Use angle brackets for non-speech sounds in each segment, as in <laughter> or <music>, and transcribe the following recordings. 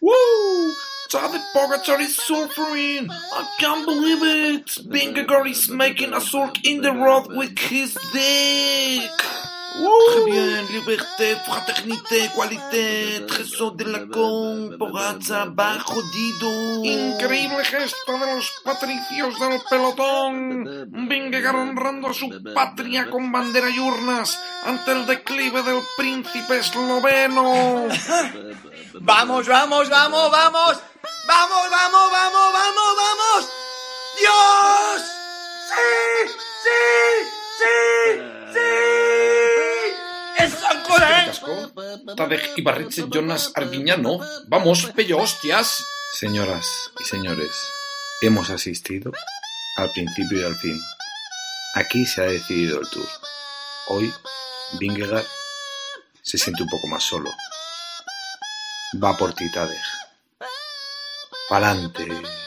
Woo! Tadej Pogacar is suffering! I can't believe it! Vingegaard is making a surk in the road with his dick! Très bien, liberté, fraternité, qualité, trésor de la con, Pogacar va jodido. Increíble gesto de los patricios del pelotón. Vingegaard honrando a su patria con bandera y urnas ante el declive del príncipe esloveno. <laughs> Vamos, vamos, vamos, vamos. Vamos, vamos, vamos, vamos, vamos. Dios. Sí, sí, sí, sí. ¡Es San Coren! Tadej Ibarretxe Jonas Arguiñano. Vamos, pello hostias. Señoras y señores, hemos asistido al principio y al fin. Aquí se ha decidido el tour. Hoy, Vingegaard se siente un poco más solo. Va por ti, Tadej. Pa'lante.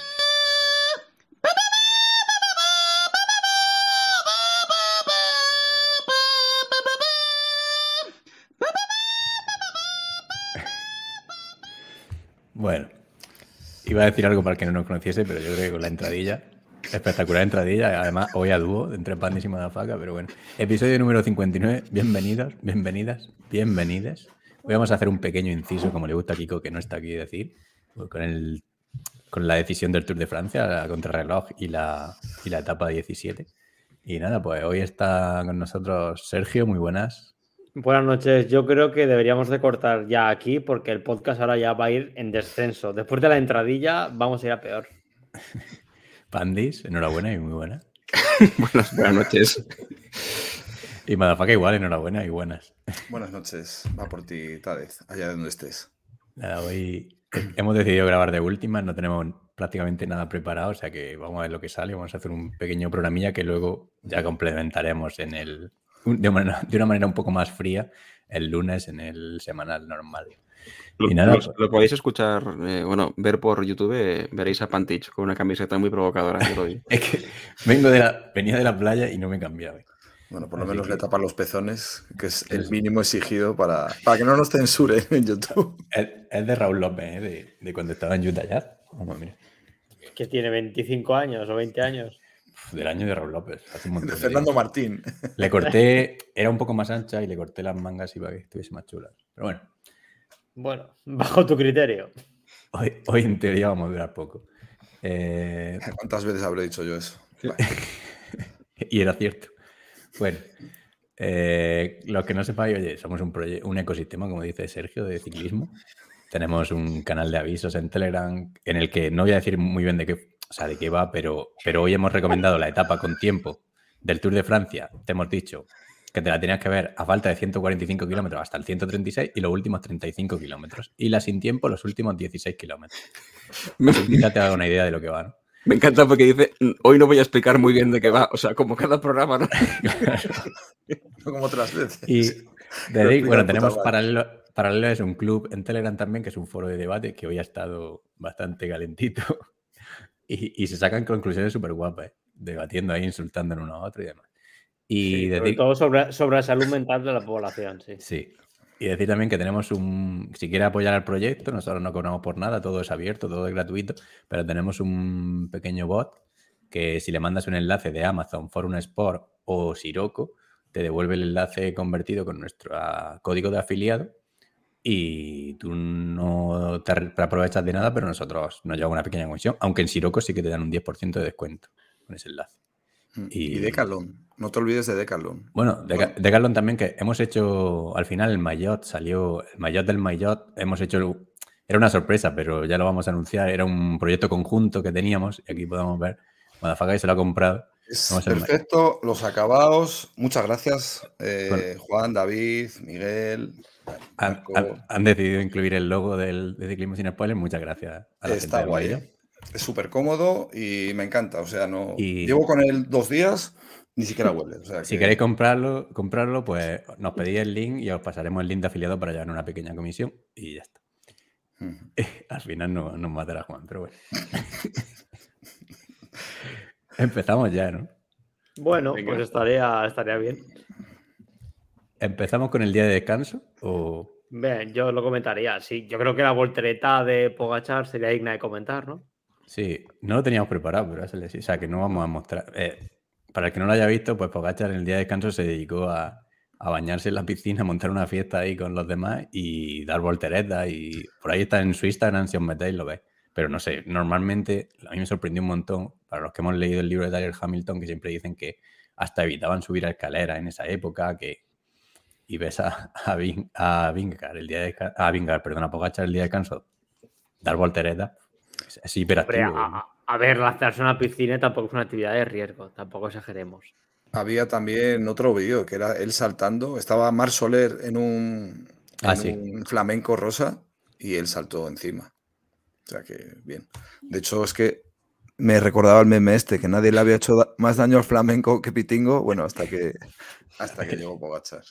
Iba a decir algo para el que no nos conociese, pero yo creo que con la entradilla, espectacular entradilla, además hoy a dúo, entre Pandis y Madafaka, pero bueno. Episodio número 59, bienvenidos, bienvenidas, bienvenidas. Hoy vamos a hacer un pequeño inciso, como le gusta a Kiko, que no está aquí decir, con, el, con la decisión del Tour de Francia, la contrarreloj y la, y la etapa 17. Y nada, pues hoy está con nosotros Sergio, muy buenas. Buenas noches. Yo creo que deberíamos de cortar ya aquí porque el podcast ahora ya va a ir en descenso. Después de la entradilla vamos a ir a peor. <laughs> Pandis, enhorabuena y muy buena. <laughs> buenas, buenas noches. Y Madafaka igual, enhorabuena y buenas. Buenas noches. Va por ti, Tadez, allá donde estés. Nada, hoy hemos decidido grabar de última, no tenemos prácticamente nada preparado, o sea que vamos a ver lo que sale, vamos a hacer un pequeño programilla que luego ya complementaremos en el, de, una, de una manera un poco más fría el lunes en el semanal normal. Lo, Y nada, lo- pues- lo podéis escuchar, eh, bueno, ver por YouTube, eh, veréis a Pantich con una camiseta muy provocadora. yo lo vi. <laughs> Es que vengo de la, venía de la playa y no me he cambiado. Bueno, por lo Así menos que- le tapan los pezones, que es el mínimo exigido para, para que no nos censuren en YouTube. Es, es de Raúl López, ¿eh? de, de cuando estaba en Utah Jazz. Vamos, mira. Que tiene 25 años o 20 años. Del año de Raúl López. Hace un montón De de Fernando. Martín. Le <laughs> corté, era un poco más ancha y le corté las mangas y para que estuviese más chula. Pero bueno, Bueno, <laughs> bajo tu criterio. hoy, hoy en teoría vamos a durar poco. Eh, <laughs> ¿Cuántas veces habré dicho yo eso? y era cierto. Bueno, eh, los que no sepáis, oye, somos un, un ecosistema, como dice Sergio, de ciclismo. Tenemos un canal de avisos en Telegram en el que no voy a decir muy bien de qué, o sea, de qué va, pero, pero hoy hemos recomendado la etapa con tiempo del Tour de Francia. Te hemos dicho que te la tenías que ver a falta de 145 kilómetros hasta el 136 y los últimos 35 kilómetros. Y la sin tiempo, los últimos 16 kilómetros. Me, Quizá te haga una idea de lo que va, ¿no? me encanta porque dice, "Mm, hoy no voy a explicar muy bien de qué va, o sea, como cada programa, ¿no? <laughs> No como otras veces. Y de ahí, bueno, tenemos paralelo, paralelo es un club en Telegram también, que es un foro de debate que hoy ha estado bastante calentito. Y, y se sacan conclusiones súper guapas, ¿eh? debatiendo ahí, insultando en uno a otro y demás. Y Sí, sobre decir, todo sobre, sobre la salud <laughs> mental de la población, sí. sí. Y decir también que tenemos un. Si quiere apoyar al proyecto, nosotros no cobramos por nada, todo es abierto, todo es gratuito, pero tenemos un pequeño bot que si le mandas un enlace de Amazon, Forum Sport o Siroco, te devuelve el enlace convertido con nuestro código de afiliado y tú no te aprovechas de nada, pero nosotros nos llevamos una pequeña comisión, aunque en Siroco sí que te dan un 10% de descuento con ese enlace. Y, y- Decathlon. No te olvides de Decathlon. Bueno, de, Bueno. Decathlon también que hemos hecho, al final el Mayotte salió, el Mayotte del Mayotte, hemos hecho, era una sorpresa, pero ya lo vamos a anunciar, era un proyecto conjunto que teníamos y aquí podemos ver, Madafaka se lo ha comprado. Es perfecto, los acabados. Muchas gracias, eh, Bueno. Juan, David, Miguel. Han, Marco. han- han decidido incluir el logo del, de Ciclismo Sin Spoilers, muchas gracias a la Está gente guay. ¿eh? Es súper cómodo y me encanta. O sea, no. Y- Llevo con él dos días, ni siquiera huele. O sea, <laughs> Si que- queréis comprarlo, comprarlo, pues nos pedís el link y os pasaremos el link de afiliado para llevar una pequeña comisión y ya está. <laughs> Al final no, nos matará Juan, pero bueno. <laughs> Empezamos ya, ¿no? Bueno, Venga. pues estaría, estaría bien. ¿Empezamos con el día de descanso? O... Bien, yo lo comentaría. Sí, yo creo que la voltereta de Pogachar sería digna de comentar, ¿no? Sí, no lo teníamos preparado, pero. O sea, que no vamos a mostrar. eh, para el que no lo haya visto, pues Pogachar en el día de descanso se dedicó a, a bañarse en la piscina, a montar una fiesta ahí con los demás y dar volteretas. Y por ahí está en su Instagram, si os metéis lo veis. Pero no sé, normalmente a mí me sorprendió un montón, para los que hemos leído el libro de Tyler Hamilton, que siempre dicen que hasta evitaban subir a escaleras en esa época, que y ves a, a, Vin- a Vingegaard el día de a Vingegaard, perdón, a Pogacar el día de descanso, dar volteretas, es, es Hombre, hiperactivo. a, a- a ver, lanzarse a una piscina tampoco es una actividad de riesgo, tampoco exageremos. Había también otro vídeo que era él saltando. Estaba Mar Soler en un, Ah, en sí. un flamenco rosa y él saltó encima. O sea que bien. De hecho, es que me recordaba el meme este, que nadie le había hecho da- más daño al flamenco que Pitingo. Bueno, hasta que, hasta que <laughs> llegó Pogachar.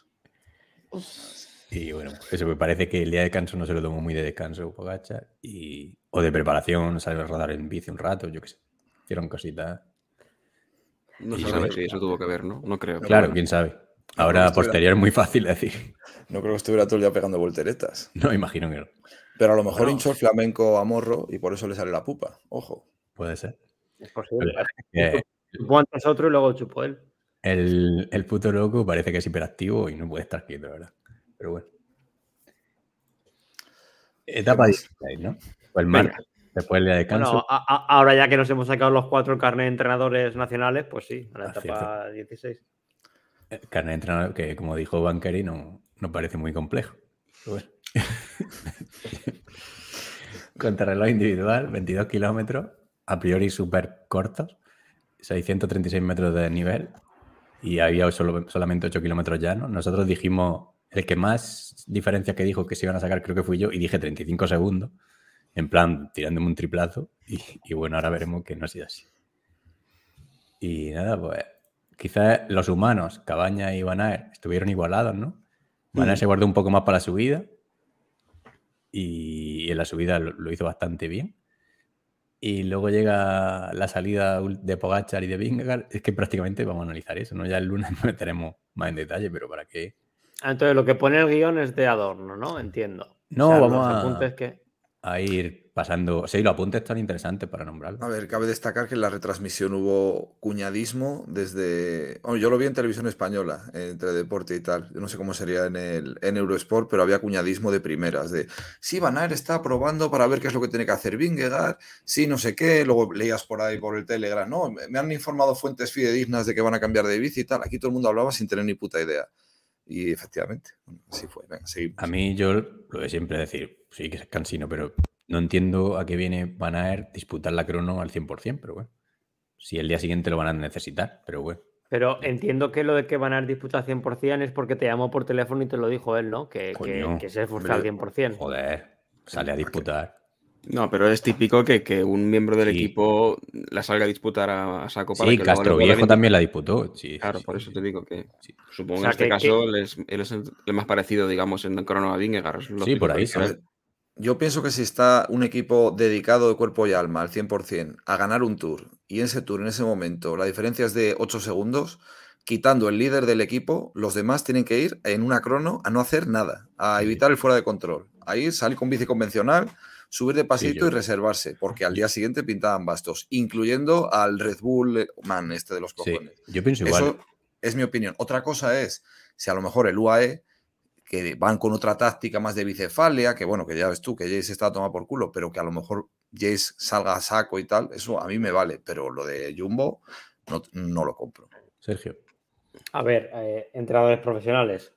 Y bueno, eso me parece que el día de descanso no se lo tomó muy de descanso Pogacar y o de preparación, salir a rodar en bici un rato, yo qué sé. Hicieron cositas. No se sabe si eso tuvo que ver, ¿no? No creo. Claro, bueno. quién sabe. Ahora posterior es muy fácil decir. No creo que estuviera todo el día pegando volteretas. No, imagino que no. Pero a lo mejor hinchó el flamenco a morro y por eso le sale la pupa. Ojo. Puede ser. Es posible. Eh, Chupó antes otro y luego chupó él. El, el puto loco parece que es hiperactivo y no puede estar quieto, ¿verdad? Pero bueno. Etapa más? 16, ¿no? Pues el martes, después de descanso. Bueno, a- a- ahora ya que nos hemos sacado los cuatro carnet de entrenadores nacionales, pues sí, a la Ah, etapa 16. El carnet de entrenador, que como dijo Banqueri, no, no parece muy complejo. Pero bueno. <laughs> Contrarreloj individual, 22 kilómetros, a priori súper cortos, 636 metros de nivel y había solo- solamente 8 kilómetros llanos. Nosotros dijimos, el que más diferencias que dijo que se iban a sacar creo que fui yo y dije 35 segundos, en plan tirándome un triplazo y, y bueno, ahora veremos que no ha sido así. Y nada, pues quizás los humanos, Cabaña y Van Aert, estuvieron igualados, ¿no? Van Aert se guardó un poco más para la subida y en la subida lo, lo hizo bastante bien. Y luego llega la salida de Pogachar y de Vingegaard. Es que prácticamente vamos a analizar eso, ¿no? Ya el lunes nos meteremos más en detalle, pero ¿para qué? Ah, Entonces, lo que pone el guion es de adorno, ¿no? Entiendo. No, vamos a- apuntes que... A ir pasando... Sí, los apuntes están interesantes para nombrarlo. A ver, cabe destacar que en la retransmisión hubo cuñadismo desde. bueno, yo lo vi en televisión española, entre deporte y tal. Yo no sé cómo sería en, el, en Eurosport, pero había cuñadismo de primeras. De sí, Van Aert está probando para ver qué es lo que tiene que hacer Vingegaard, sí, no sé qué. Luego leías por ahí por el Telegram, no, me han informado fuentes fidedignas de que van a cambiar de bici y tal. Aquí todo el mundo hablaba sin tener ni puta idea. Y efectivamente, así fue. Venga, seguimos. A mí yo lo de siempre decir, sí que es cansino, pero no entiendo a qué viene Van Aert disputar la crono al 100%, pero bueno. Si el día siguiente lo van a necesitar, pero bueno. Pero entiendo que lo de que van a disputar 100% es porque te llamó por teléfono y te lo dijo él, ¿no? Que, que, Coño, que se esfuerza al 100%. Joder, sale a disputar. No, pero es típico que, que un miembro del Sí. equipo la salga a disputar a, a saco para Sí, que Castro Viejo también la disputó. Sí, Claro, sí, por sí, eso sí. te digo que Sí. supongo O sea, en este que- caso él es, él es el, más parecido, digamos, en crono a Vingegaard. lógico, por ahí, sí. Yo pienso que si está un equipo dedicado de cuerpo y alma al 100% a ganar un tour y en ese tour, en ese momento, la diferencia es de 8 segundos, quitando el líder del equipo, los demás tienen que ir en una crono a no hacer nada, a evitar el fuera de control. Ahí salir con bici convencional, subir de pasito y reservarse, porque al día siguiente pintaban bastos, incluyendo al Red Bull Man este de los Sí, cojones. yo pienso igual. Eso es mi opinión. Otra cosa es si a lo mejor el UAE, que van con otra táctica más de bicefalia, que bueno, que ya ves tú, que Jace está a tomar por culo, pero que a lo mejor Jace salga a saco y tal, eso a mí me vale, pero lo de Jumbo no, no lo compro. Sergio. A ver, eh, entrenadores profesionales.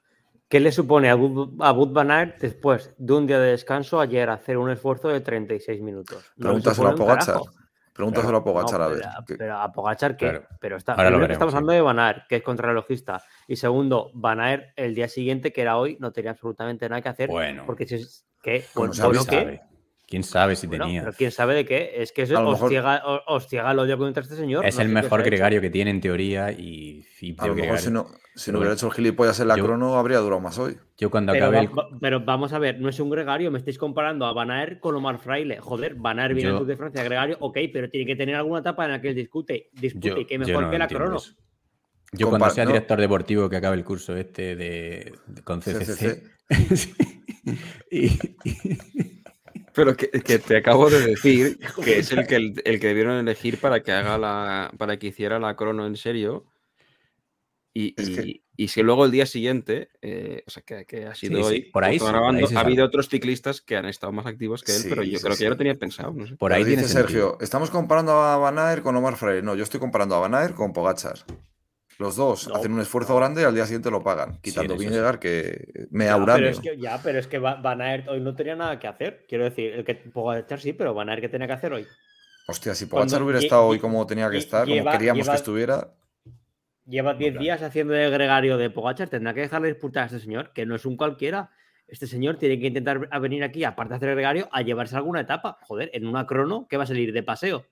¿Qué le supone a Bud, Van Aert después de un día de descanso ayer hacer un esfuerzo de 36 minutos? No Pregúntaselo a Pogachar. carajo. Pregúntaselo a Pogachar No, a ver. pero, que- pero a Pogachar, ¿qué? Claro. Pero está, Ahora lo primero que veremos, estamos sí. hablando de Van Aert, que es contrarrelojista. Y segundo, Van Aert el día siguiente, que era hoy, no tenía absolutamente nada que hacer. Bueno. Porque si es que, Bueno, bueno, se ¿Quién sabe si Bueno, tenía? pero quién sabe de qué. Es que eso os, mejor- ciega, os, os ciega el odio contra este señor. Es no el mejor gregario que tiene en teoría y, y A creo lo que mejor gregario- si no, si Pero no hubiera hecho el gilipollas en la yo- crono, habría durado más hoy. Yo cuando Pero, acabe va- pero vamos a ver, no es un gregario, me estáis comparando a Van Aert con Omar Fraile. Joder, Van Aert viene Yo- de Francia gregario, ok, pero tiene que tener alguna etapa en la que él discute, dispute, yo- yo mejor no que la crono. eso. Yo cuando sea no. director deportivo que acabe el curso este de, de- con CCC. Sí. <laughs> y, y- Pero que, que te acabo de decir <laughs> que es el que, el, el que debieron elegir para que haga la. para que hiciera la crono en serio. Y, Es y, que- y si luego el día siguiente, eh, o sea, que, que ha sido sí, hoy, por ahí por grabando, ahí sí ha habido otros ciclistas que han estado más activos que él, pero yo sí, creo que ya lo tenía pensado. No sé. por Pero ahí tiene dice sentido. Sergio, estamos comparando a Van Aert con Omar Freire. No, yo estoy comparando a Van Aert con Pogachar. Los dos No, hacen un esfuerzo no. grande y al día siguiente lo pagan, quitando en eso sí. Que me Ya, pero es que, ya, pero es que Va- Van Aert hoy no tenía nada que hacer. Quiero decir, el que Pogacar sí, pero Van Aert que tenía que hacer hoy. Hostia, si Pogachar hubiera estado hoy como tenía que estar, como queríamos lleva- que estuviera, Lleva 10 claro. días haciendo el gregario de Pogachar. Tendrá que dejarle disputar a este señor, que no es un cualquiera. Este señor tiene que intentar a venir aquí, aparte de hacer el gregario, a llevarse alguna etapa. Joder, en una crono que va a salir de paseo.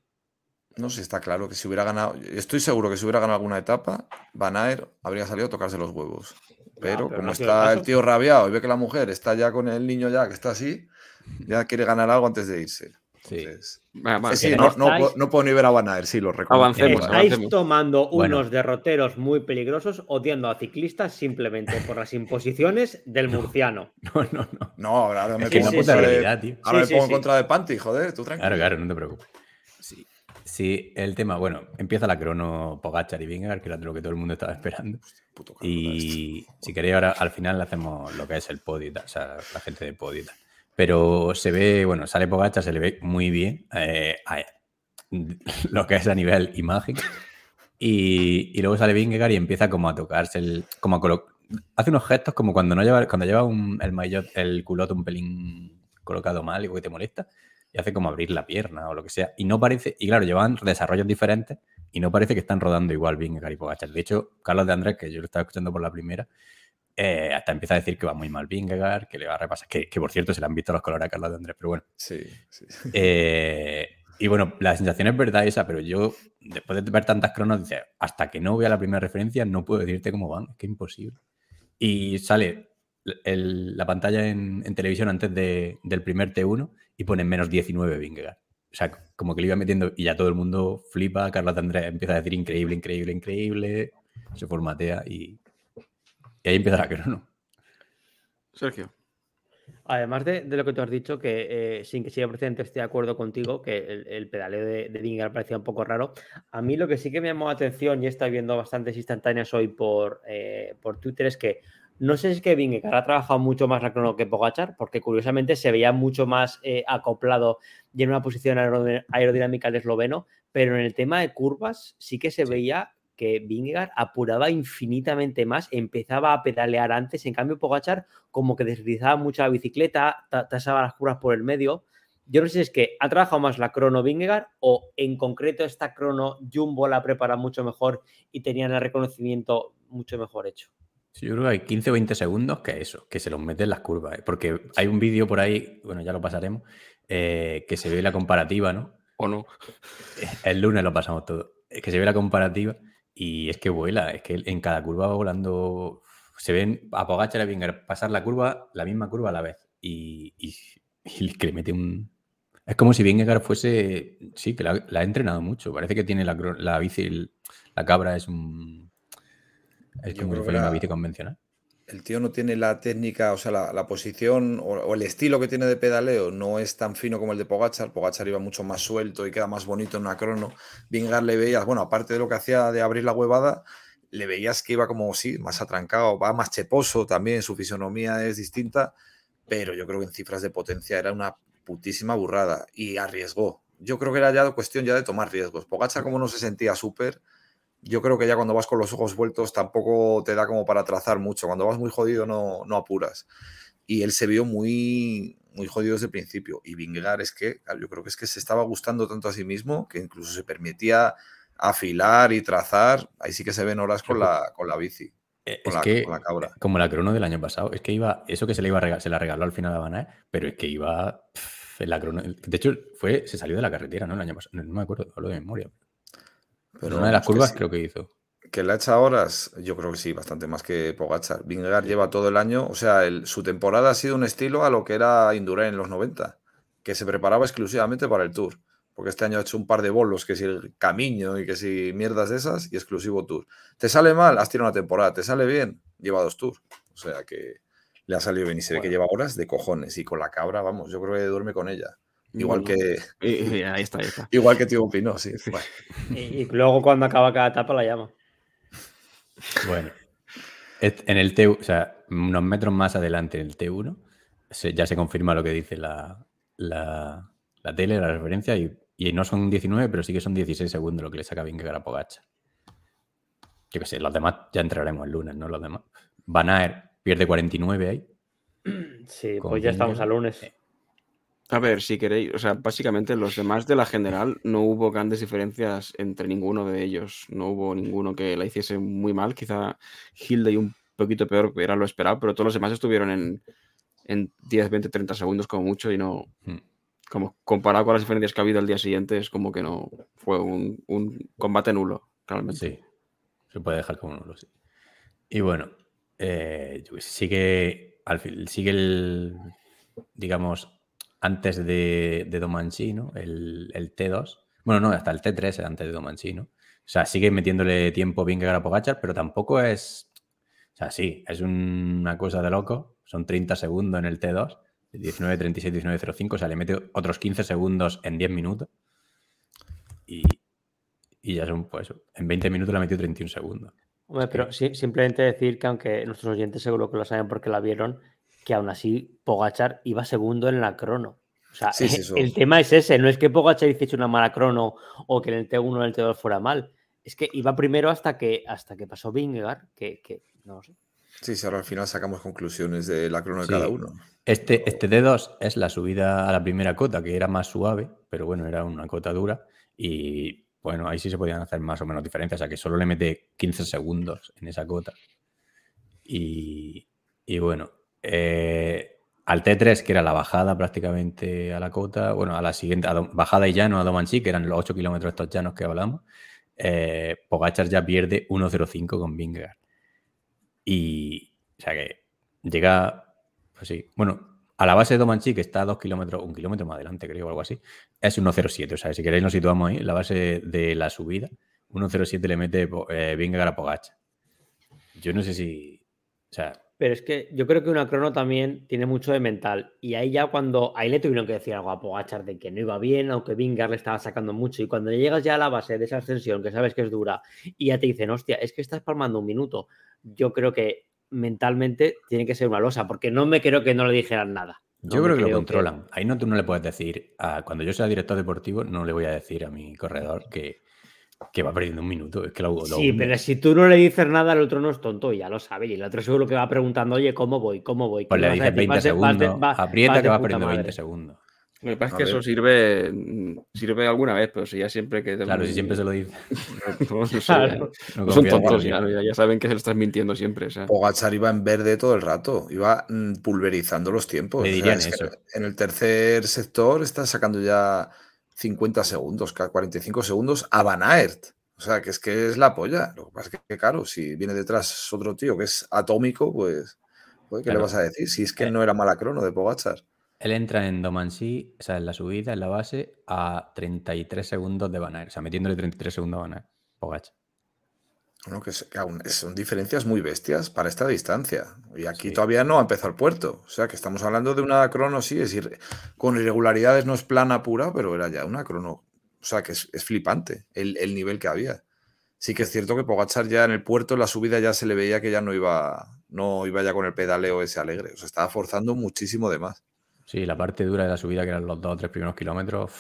No sé, está claro que si hubiera ganado, estoy seguro que si hubiera ganado alguna etapa, Van Aert habría salido a tocarse los huevos. Pero, pero como no está el tío rabiado y ve que la mujer está ya con el niño ya, que está así, ya quiere ganar algo antes de irse. Sí. Entonces, sí, sí, no, no estáis- puedo- no puedo ni ver a Van Aert, sí, lo recuerdo. Avancemos, Estáis avancemos. tomando Bueno. unos derroteros muy peligrosos odiando a ciclistas simplemente por las imposiciones del murciano. <laughs> No, no, no. No, ahora, ahora me Es que pongo es en una puta contra de, realidad, tío. ahora me pongo en contra de Panty, joder, tú tranquilo. Claro, claro, no te preocupes. Sí. El tema, bueno, empieza la crono Pogachar y Vingegaard, que era lo que todo el mundo estaba esperando. Puto Y si queréis, ahora al final le hacemos lo que es el podio y tal, o sea, la gente de podio y tal. Pero se ve, bueno, sale Pogachar, se le ve muy bien eh, a- <laughs> lo que es a nivel imagen. Y, y luego sale Vingegaard y empieza como a tocarse el. como a colo- hace unos gestos como cuando no lleva, cuando lleva un- el maillot, el culote un pelín colocado mal y que te molesta. Y hace como abrir la pierna o lo que sea. Y no parece. Y claro, llevan desarrollos diferentes y no parece que están rodando igual Vingegaard y Pogachar. De hecho, Carlos de Andrés, que yo lo estaba escuchando por la primera, eh, hasta empieza a decir que va muy mal Vingegaard, que le va a repasar. Que, que por cierto se le han visto los colores a Carlos de Andrés, pero bueno. Sí, sí. Eh, y bueno, la sensación es verdad esa, pero yo, después de ver tantas cronos, dice, hasta que no vea la primera referencia, no puedo decirte cómo van, es que es imposible. Y sale el- la pantalla en, en televisión antes de- del primer T1 y pone menos 19 Vingegaard. O sea, como que le iba metiendo y ya todo el mundo flipa, Carlos de Andrés empieza a decir increíble, increíble, increíble, se formatea y, y ahí empieza la crono. Sergio. Además de, de lo que tú has dicho, que eh, sin que sea precedente esté de acuerdo contigo, que el, el pedaleo de, de Vingegaard parecía un poco raro. A mí lo que sí que me llamó la atención, y he estado viendo bastantes instantáneas hoy por, eh, por Twitter, es que no sé si es que Vingegaard ha trabajado mucho más la crono que Pogachar, porque curiosamente se veía mucho más eh, acoplado y en una posición aerod- aerodinámica el esloveno, pero en el tema de curvas sí que se veía que Vingegaard apuraba infinitamente más, empezaba a pedalear antes, en cambio Pogachar como que deslizaba mucho la bicicleta, ta- tasaba las curvas por el medio. Yo no sé si es que ha trabajado más la crono Vingegaard o en concreto esta crono Jumbo la prepara mucho mejor y tenían el reconocimiento mucho mejor hecho. Sí, yo creo que hay 15 o 20 segundos que eso, que se los meten en las curvas. ¿eh? Porque hay un vídeo por ahí, bueno, ya lo pasaremos, eh, que se ve la comparativa, ¿no? ¿O no? El lunes lo pasamos todo. Es que se ve la comparativa y es que vuela, es que en cada curva va volando. Se ven a Pogacar y a Vingegaard pasar la curva, la misma curva a la vez. Y, y- y que le mete un. Es como si Vingegaard fuese. Sí, que la, la ha entrenado mucho. Parece que tiene la, la bici, la cabra es un. Es Yo como creo si que fuera una la- bici convencional. El tío no tiene la técnica, o sea, la, la posición o, o el estilo que tiene de pedaleo no es tan fino como el de Pogachar. Pogachar iba mucho más suelto y queda más bonito en una crono. Vingegaard le veías, bueno, aparte de lo que hacía de abrir la huevada, le veías que iba como, sí, más atrancado, va más cheposo también, su fisonomía es distinta, pero yo creo que en cifras de potencia era una putísima burrada y arriesgó. Yo creo que era ya cuestión ya de tomar riesgos. Pogachar como no se sentía súper, yo creo que ya cuando vas con los ojos vueltos tampoco te da como para trazar mucho. Cuando vas muy jodido no, no apuras. Y él se vio muy, muy jodido desde el principio. Y Vingegaard es que, yo creo que es que se estaba gustando tanto a sí mismo que incluso se permitía afilar y trazar. Ahí sí que se ven horas con la, con la bici, Eh, con Es la, que, con la cabra. como la crono del año pasado, es que iba, eso que se le iba a se la regaló al final a Aert, pero es que iba pff, la crono. De hecho, fue, se salió de la carretera, ¿no? El año pasado. No, no me acuerdo, hablo de memoria. Pero en una de las que curvas sí. creo que hizo. Que le ha hecho horas, yo creo que sí, bastante más que Pogachar. Vingegaard lleva todo el año, o sea, el- su temporada ha sido un estilo a lo que era Indurain en los 90, que se preparaba exclusivamente para el Tour. porque este año ha hecho un par de bolos, que si el camino y que si mierdas de esas, y exclusivo tour. ¿Te sale mal? Has tirado una temporada. ¿Te sale bien? Lleva dos tours. O sea que le ha salido bien y se ve que lleva horas de cojones. Y con la cabra, vamos, yo creo que duerme con ella. Igual Bueno, que, <laughs> y- y ahí está, ahí está. igual que Tío Pino, sí. <laughs> Bueno, Y, y luego cuando acaba cada etapa la llama. Bueno, en el T, o sea, unos metros más adelante en el T1, se- ya se confirma lo que dice la, la, la tele, la referencia, y, y no son 19, pero sí que son 16 segundos lo que le saca Vingegaard a Pogacar. Yo qué sé, los demás ya entraremos el lunes, ¿no? Los demás. Van Aert pierde 49 ahí. Sí, pues ya estamos al lunes. A ver, si queréis, o sea, básicamente los demás de la general no hubo grandes diferencias entre ninguno de ellos. No hubo ninguno que la hiciese muy mal. Quizá Hilde y un poquito peor, que era lo esperado, pero todos los demás estuvieron en, en 10, 20, 30 segundos como mucho y no. Mm. Como comparado con las diferencias que ha habido al día siguiente, es como que no fue un, un combate nulo, realmente. Sí, se puede dejar como nulo, sí. Y bueno, eh, sigue, al fin, sigue el, digamos, antes de, de Domanchi, ¿no? El, el T2. Bueno, no, hasta el T3 era antes de Domanchi, ¿no? O sea, sigue metiéndole tiempo bien que a Pogachar, pero tampoco es... O sea, sí, es una cosa de loco. Son 30 segundos en el T2, 19.36, 19.05. O sea, le mete otros 15 segundos en 10 minutos. Y, y ya son, pues, en 20 minutos le ha metido 31 segundos. Hombre, pero sí- simplemente decir que aunque nuestros oyentes seguro que lo saben porque la vieron, que aún así Pogachar iba segundo en la crono. O sea, Sí, sí, <laughs> eso. el tema es ese, no es que Pogachar hiciese una mala crono o que en el T1 o en el T2 fuera mal. Es que iba primero hasta que, hasta que pasó Vingegaard, que, que no sé. sí, sí, ahora al final sacamos conclusiones de la crono de Sí. cada uno. Este, este D2 es la subida a la primera cota, que era más suave, pero bueno, era una cota dura. Y bueno, ahí sí se podían hacer más o menos diferencias. O sea, que solo le mete 15 segundos en esa cota. Y, y bueno, eh, al T3, que era la bajada prácticamente a la cota, bueno, a la siguiente, a bajada y llano a Domanchi, que eran los 8 kilómetros estos llanos que hablamos, eh, Pogachar ya pierde 1.05 con Vingegaard. Y, o sea que llega, pues sí, bueno, a la base de Domanchi, que está a 2 kilómetros, un kilómetro más adelante, creo, o algo así, es 1.07. O sea, si queréis nos situamos ahí, la base de la subida, 1.07 le mete eh, Vingegaard a Pogachar. Yo no sé si, o sea, Pero es que yo creo que una crono también tiene mucho de mental. Y ahí ya cuando. Ahí le tuvieron que decir algo a Pogachar de que no iba bien, aunque Vingar le estaba sacando mucho. Y cuando llegas ya a la base de esa ascensión, que sabes que es dura, y ya te dicen, hostia, es que estás palmando un minuto. Yo creo que mentalmente tiene que ser una losa, porque no me creo que no le dijeran nada. No Yo creo que lo controlan. Ahí no, tú no le puedes decir, a- cuando yo sea director deportivo, no le voy a decir a mi corredor que, que va perdiendo un minuto. Es que lo, lo Sí, hunde. pero si tú no le dices nada, el otro no es tonto y ya lo sabe. Y el otro seguro que va preguntando, oye, ¿cómo voy? ¿Cómo voy? ¿Qué Pues le dices decir? 20 Vas de- vas de- segundos, va- aprieta vas que puta perdiendo 20 madre. segundos. Lo que pasa es que eso sirve, mm, sirve alguna vez, pero si ya siempre que... te- Claro, si siempre se lo dice. <laughs> No, no sé, Claro. no no son tontos, ya, saben que se lo estás mintiendo siempre. O sea. Pogachar iba en verde todo el rato, iba mm, pulverizando los tiempos. Le O sea, dirían eso. en el tercer sector está sacando ya 50 segundos, ca- 45 segundos a Van Aert. O sea, que es que es la polla. Lo que pasa es que, claro, si viene detrás otro tío que es atómico, pues, ¿qué Claro. le vas a decir? Si es que Eh. no era mala crono de Pogachar. Él entra en Domancy, o sea, en la subida, en la base, a 33 segundos de Van Aert. O sea, metiéndole 33 segundos a Van Aert. Pogacar. Bueno, que, es- que aún es- son diferencias muy bestias para esta distancia. Y aquí Sí. todavía no ha empezado el puerto. O sea, que estamos hablando de una crono, sí, es decir, con irregularidades no es plana pura, pero era ya una crono. O sea, que es, es flipante el, el nivel que había. Sí que es cierto que Pogachar ya en el puerto, en la subida ya se le veía que ya no iba, no iba ya con el pedaleo ese alegre. O sea, estaba forzando muchísimo de más. Sí, la parte dura de la subida, que eran los dos o tres primeros kilómetros,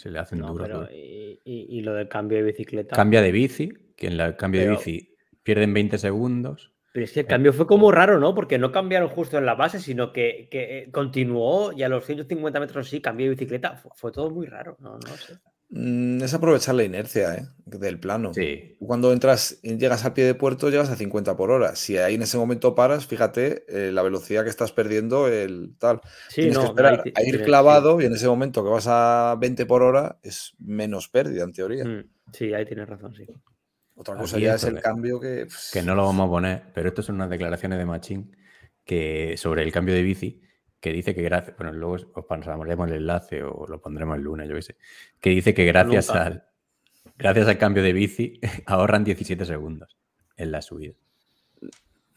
se le hacen No, pero y, y- y lo del cambio de bicicleta. Cambia de bici, que en el cambio Pero- de bici pierden 20 segundos. Pero es que el cambio fue como raro, ¿no? Porque no cambiaron justo en la base, sino que, que, eh, continuó y a los 150 metros sí, cambió de bicicleta. Fue, fue todo muy raro, no, no sé. Mm, es aprovechar la inercia ¿eh? del plano. Sí. Cuando entras y llegas al pie de puerto, llegas a 50 por hora. Si ahí en ese momento paras, fíjate eh, la velocidad que estás perdiendo, el tal. Sí, Tienes no, que esperar ahí ti- a ir clavado y en ese momento que vas a 20 por hora es menos pérdida, en teoría. Mm, Sí, ahí tienes razón, sí. Otra cosa Aquí ya esto es el cambio que... pues, que no lo vamos a poner, pero estas son unas declaraciones de Machín que, sobre el cambio de bici, que dice que gracias, bueno, luego os pasaremos el enlace o lo pondremos el lunes, yo qué sé, que dice que gracias al, gracias al cambio de bici <laughs> ahorran 17 segundos en la subida.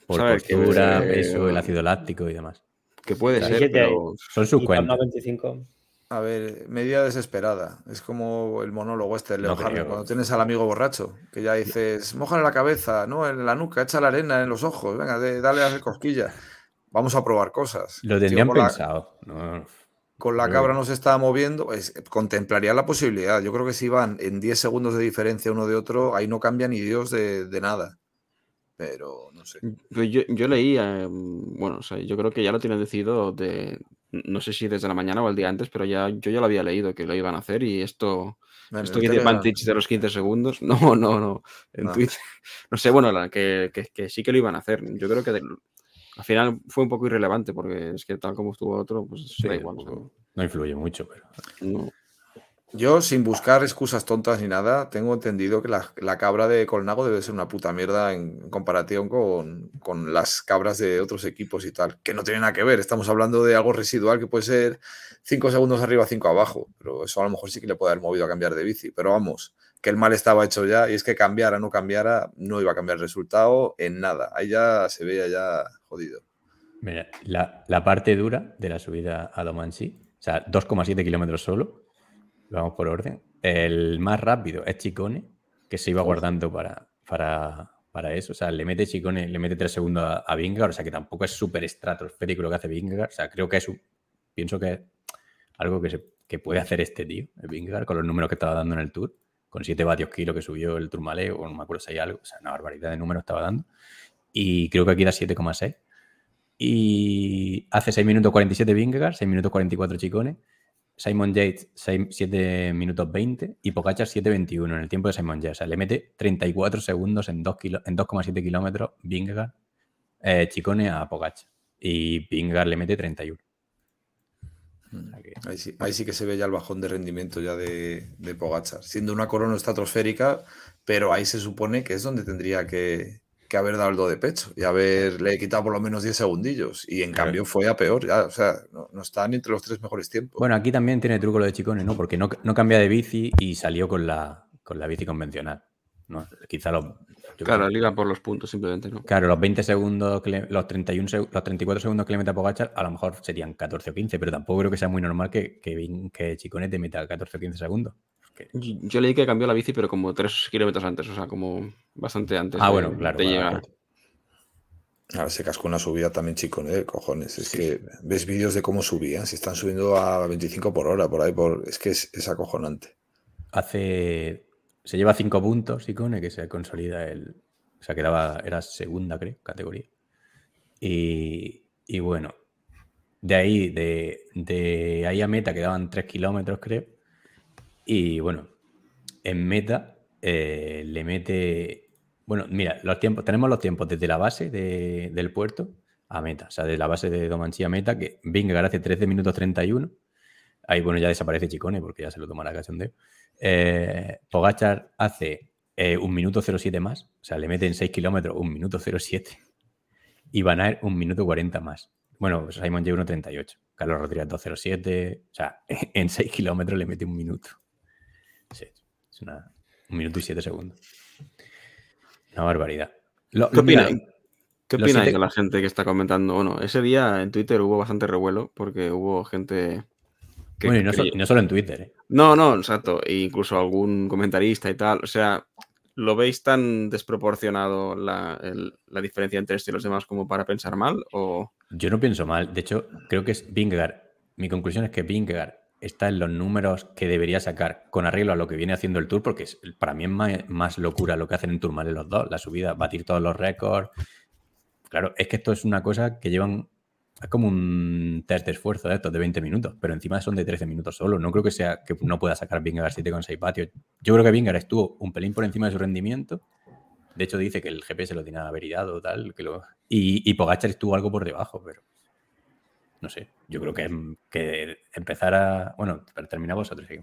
Por ¿Sabes que, postura, peso, el ácido láctico y demás. Que puede Así ser, que te- pero Son sus cuentas. 25. A ver, medida desesperada. Es como el monólogo este de Leo No. Cuando tienes al amigo borracho, que ya dices, mójale la cabeza, ¿no? En la nuca, echa la arena en los ojos, venga, de- dale a hacer cosquilla. Vamos a probar cosas. Lo Tío, tendrían con la- pensado. no, con la cabra no se estaba moviendo, pues, contemplaría la posibilidad. Yo creo que si van en 10 segundos de diferencia uno de otro, ahí no cambia ni Dios de, de nada. Pero no sé. Yo, yo leí, eh, bueno, o sea, yo creo que ya lo tienen decidido de, no sé si desde la mañana o el día antes, pero ya yo ya lo había leído que lo iban a hacer y esto, En esto que dice Telegram- Vantage de los 15 segundos, <laughs> no, no, no, en Ah. Twitter, <laughs> no sé, bueno, la- que, que- que sí que lo iban a hacer. Yo creo que al final fue un poco irrelevante porque es que tal como estuvo otro, pues Sí, da igual. o sea, tampoco- no influye mucho, pero no. Yo, sin buscar excusas tontas ni nada, tengo entendido que la, la cabra de Colnago debe ser una puta mierda en comparación con, con las cabras de otros equipos y tal, que no tiene nada que ver. Estamos hablando de algo residual que puede ser 5 segundos arriba, 5 abajo, pero eso a lo mejor sí que le puede haber movido a cambiar de bici. Pero vamos, que el mal estaba hecho ya y es que cambiara o no cambiara, no iba a cambiar el resultado en nada. Ahí ya se veía ya jodido. Mira, la, la parte dura de la subida a Domansi, o sea, 2,7 kilómetros solo, vamos por orden. El más rápido es Chicone, que se iba guardando para, para, para eso. O sea, le mete Chicone, le mete 3 segundos a, a Vingegaard, o sea, que tampoco es súper estratosférico lo que hace Vingegaard. O sea, creo que es un, pienso que es algo que, se, que puede hacer este tío, el Vingegaard, con los números que estaba dando en el Tour, con 7 vatios kilo que subió el Tourmalet, o no me acuerdo si hay algo, o sea, una barbaridad de números estaba dando. Y creo que aquí da 7,6. Y hace 6 minutos 47 Vingegaard, 6 minutos 44 Chicone, Simon Yates 6 7 minutos 20 y Pogacar 7.21 en el tiempo de Simon Yates. O sea, le mete 34 segundos en 2 kilo- en 2,7 kilómetros Vingegaard, eh, Chicone a Pogacar. Y Vingegaard le mete 31. O sea que- Ahí sí, ahí sí que se ve ya el bajón de rendimiento ya de, de Pogachar, siendo una corona estratosférica, pero ahí se supone que es donde tendría que, que haber dado el do de pecho y haberle quitado por lo menos 10 segundillos. Y en cambio fue a peor, ya, o sea, no, no está ni entre los tres mejores tiempos. Bueno, aquí también tiene truco lo de Chicone, ¿no? Porque no, no cambia de bici y salió con la, con la bici convencional. ¿no? Quizá los, Claro, sé. liga por los puntos simplemente, ¿no? Claro, los 20 segundos, que le- los, 31 seg- los 34 segundos que le mete a Pogachar, a lo mejor serían 14 o 15, pero tampoco creo que sea muy normal que, que, que Chicone te meta 14 o 15 segundos. Yo yo leí que cambió la bici, pero como 3 kilómetros antes, o sea, como bastante antes Ah, de, bueno, claro. de vale, llegar. vale. Ahora se cascó una subida también, chico, ¿eh? Cojones. Es que ves vídeos de cómo subían, si están subiendo a 25 por hora, por ahí, por... es que es, es acojonante. Hace. Se lleva 5 puntos, Chicone, que se consolida el. O sea, quedaba. Era segunda, creo, categoría. Y, y bueno, de ahí, de, de ahí a meta quedaban 3 kilómetros, creo. Y bueno, en meta eh, le mete. Bueno, mira, los tiempos, tenemos los tiempos desde la base de- del puerto a meta. O sea, de la base de Domanchi a meta, que Vingegaard hace 13 minutos 31. Ahí, bueno, ya desaparece Chicone porque ya se lo tomará cachondeo. Eh, Pogachar hace eh, un minuto 07 más. O sea, le mete en 6 kilómetros un minuto 07. Y Van Aert un minuto 40 más. Bueno, Simon J 1.38. Carlos Rodríguez 2.07. O sea, <laughs> en 6 kilómetros le mete un minuto. Es una, un minuto y 7 segundos. Una barbaridad. Lo- ¿Qué opináis? ¿Qué opináis siete- de la gente que está comentando? Bueno, ese día en Twitter hubo bastante revuelo porque hubo gente que... bueno, y no, so- solo en Twitter, ¿eh? No, no, exacto. E incluso algún comentarista y tal. O sea, ¿lo veis tan desproporcionado la, el- la diferencia entre este y los demás como para pensar mal? O Yo no pienso mal. De hecho, creo que es Vingegaard. Mi conclusión es que Vingegaard está en los números que debería sacar con arreglo a lo que viene haciendo el Tour, porque es- para mí es más, locura lo que hacen en Tourmalet los dos. La subida, batir todos los récords. Claro, es que esto es una cosa que llevan... Es como un test de esfuerzo de estos de 20 minutos, pero encima son de 13 minutos solo. No creo que sea que no pueda sacar Vingegaard 7,6 vatios. Yo creo que Vingegaard estuvo un pelín por encima de su rendimiento. De hecho, dice que el GPS lo tiene averidado tal. Que lo... y, y Pogacar estuvo algo por debajo, pero no sé. Yo creo que, que empezar a. Bueno, pero termina vosotros. sí.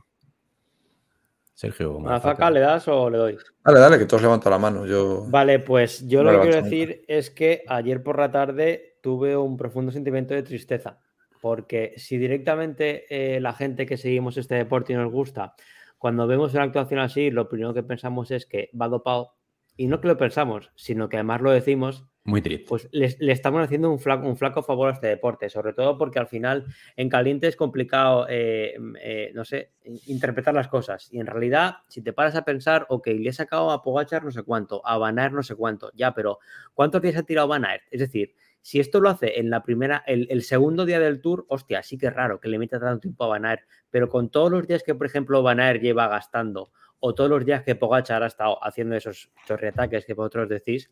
Sergio. ¿A motherfucker. Faca le das o le doy? Dale, dale, que todos levantan la mano. Yo... Vale, pues yo No lo que le quiero decir es que ayer por la tarde tuve un profundo sentimiento de tristeza. porque si directamente eh, la gente que seguimos este deporte y nos gusta, cuando vemos una actuación así, lo primero que pensamos es que va dopado, y no que lo pensamos, sino que además lo decimos, Muy triste. pues le, estamos haciendo un flaco, favor a este deporte, sobre todo porque al final en caliente es complicado, eh, eh, no sé, in- interpretar las cosas. Y en realidad, si te paras a pensar, ok, le he sacado a Pogachar no sé cuánto, a Van Aert no sé cuánto, ya, pero ¿cuántos días ha tirado Van Aert? Es decir, si esto lo hace en la primera, el, segundo día del Tour, hostia, sí que es raro que le meta tanto tiempo a Van Aert, pero con todos los días que, por ejemplo, Van Aert lleva gastando, o todos los días que Pogachar ha estado haciendo esos chorriataques que vosotros decís,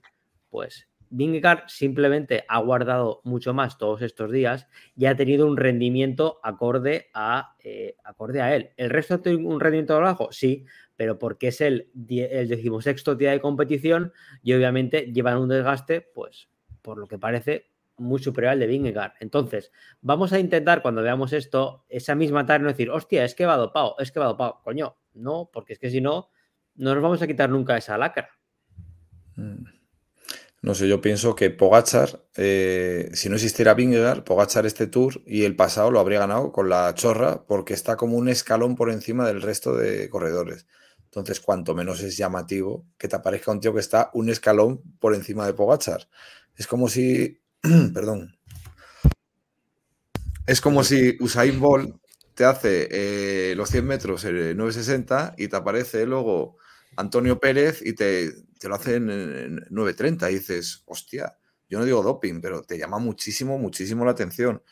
pues Vingegaard simplemente ha guardado mucho más todos estos días y ha tenido un rendimiento acorde a, eh, acorde a él. ¿El resto ha tenido un rendimiento bajo? Sí, pero porque es el, el decimosexto día de competición y obviamente llevan un desgaste, pues por lo que parece, muy superior al de Vingegaard. Entonces, vamos a intentar cuando veamos esto, esa misma tarde, no decir, hostia, es que va dopado, es que va dopado. Coño, no, porque es que si no, no nos vamos a quitar nunca esa lacra. Mm. No sé, yo pienso que Pogachar, eh, si no existiera Vingegaard, Pogachar este tour y el pasado lo habría ganado con la chorra porque está como un escalón por encima del resto de corredores. Entonces, cuanto menos es llamativo que te aparezca un tío que está un escalón por encima de Pogachar. Es como si, <clears throat> perdón, es como si Usain Bolt te hace eh, los 100 metros en 9.60 y te aparece luego Antonio Pérez y te, te lo hace en, en 9.30 y dices, hostia, yo no digo doping, pero te llama muchísimo, muchísimo la atención.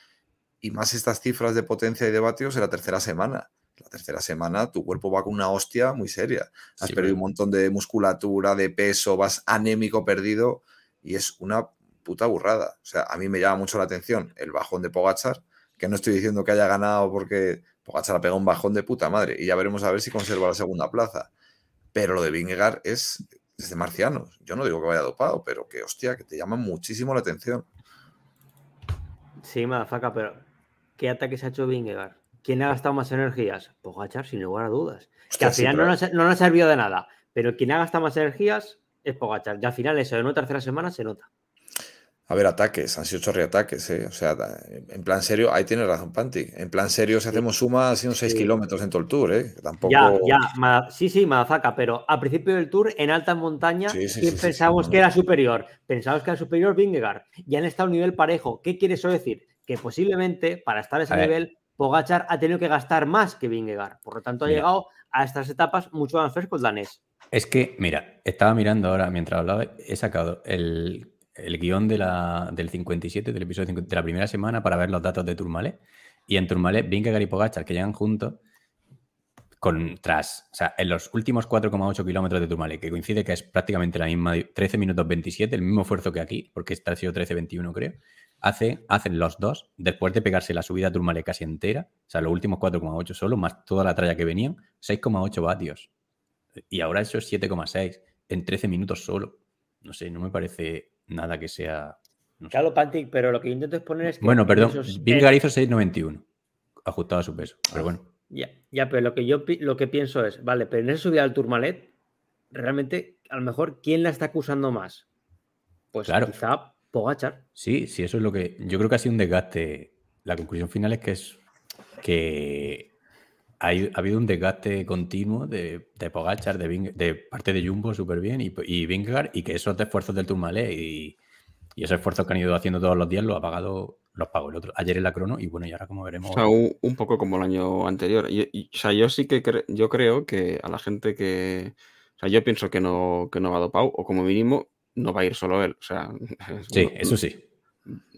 Y más estas cifras de potencia y de vatios en la tercera semana. La tercera semana tu cuerpo va con una hostia muy seria. Has Sí, perdido un montón de musculatura, de peso, vas anémico perdido y es una puta burrada. O sea, a mí me llama mucho la atención el bajón de Pogachar, que no estoy diciendo que haya ganado porque Pogachar ha pegado un bajón de puta madre y ya veremos a ver si conserva la segunda plaza. Pero lo de Vingegaard es, es de marcianos. Yo no digo que vaya dopado, pero que hostia, que te llama muchísimo la atención. Sí, madafaca, pero ¿qué ataques ha hecho Vingegaard? ¿Quién ha gastado más energías? Pogachar, sin lugar a dudas. que Hostia, al sí, final no, nos, no nos ha servido de nada, pero quien ha gastado más energías es Pogachar. Y al final eso en una tercera semana se nota. A ver, ataques, han sido chorriataques, ¿eh? O sea, en plan serio, ahí tienes razón, Panti. En plan serio, si hacemos suma, han sido 6 Sí. kilómetros en todo el tour, ¿eh? Tampoco. Ya, ya, ma- sí, sí, Madafaca, pero al principio del tour, en alta montaña, Sí, sí, ¿quién sí, sí, pensábamos sí, que era superior? Pensábamos que era superior Vingegaard. Y han estado a un nivel parejo. ¿Qué quiere eso decir? Que posiblemente, para estar a ese A nivel, Pogachar ha tenido que gastar más que Vingegaard. Por lo tanto, ha Mira. llegado a estas etapas mucho más fresco el danés. Es que, mira, estaba mirando ahora mientras hablaba, he sacado el, el guion de la, del 57, del episodio 50 de la primera semana para ver los datos de Tourmalet. Y en Tourmalet, Vingegaard y Pogachar, que llegan juntos, con, tras, o sea, en los últimos 4,8 kilómetros de Tourmalet, que coincide que es prácticamente la misma, 13 minutos 27, el mismo esfuerzo que aquí, porque esta ha sido 13-21 creo, hace, hacen los dos, después de pegarse la subida a Tourmalet casi entera, o sea, los últimos 4,8 solo, más toda la tralla que venían, 6,8 vatios. Y ahora eso es 7,6 en 13 minutos solo. No sé, no me parece nada que sea. no sé. Claro, Pantic, pero lo que yo intento es poner es que. Bueno, en perdón. esos- Vingegaard hizo 6,91. Ajustado a su peso. Pero bueno. Ya, ya, pero lo que yo lo que pienso es, vale, pero en esa subida al Tourmalet, realmente, a lo mejor, ¿quién la está acusando más? Pues Claro. quizá Pogachar. Sí, sí, eso es lo que. Yo creo que ha sido un desgaste. La conclusión final es que es que hay- ha habido un desgaste continuo de, de Pogachar, de, de parte de Jumbo súper bien y, y Vingegaard, y que esos esfuerzos del Tourmalet y, y esos esfuerzos que han ido haciendo todos los días los ha pagado, los pagó el otro. Ayer en la crono, y bueno, y ahora como veremos. O sea, un, un poco como el año anterior. Y, y, o sea, yo sí que cre- yo creo que a la gente que. O sea, yo pienso que no, que no va dopado, o como mínimo, no va a ir solo él. O sea, <laughs> sí, no- eso sí.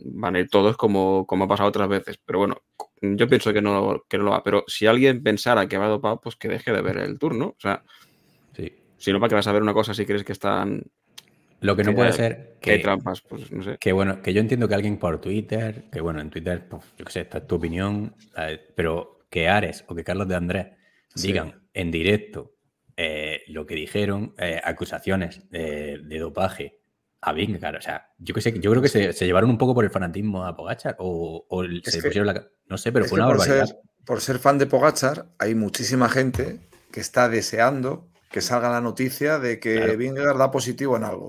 Van a ir todos como, como ha pasado otras veces. Pero bueno, yo pienso que no, que no lo va. Pero si alguien pensara que va dopado, pues que deje de ver el turno. O sea, sí. si no, ¿para qué vas a ver una cosa si crees que están. Lo que no Que puede hay- ser que hay que, trampas? Pues no sé. que bueno, que yo entiendo que alguien por Twitter, que bueno, en Twitter, pues, yo qué sé, esta es tu opinión, eh, pero que Ares o que Carlos de Andrés Sí. digan en directo eh, lo que dijeron, eh, acusaciones de, de dopaje a Vingegaard, o sea, yo que sé, yo creo que se, se llevaron un poco por el fanatismo a Pogachar o, o el- se que- pusieron la... No sé, pero fue una por barbaridad. ser, por ser fan de Pogachar, hay muchísima gente que está deseando que salga la noticia de que Claro. Vingegaard da positivo en algo.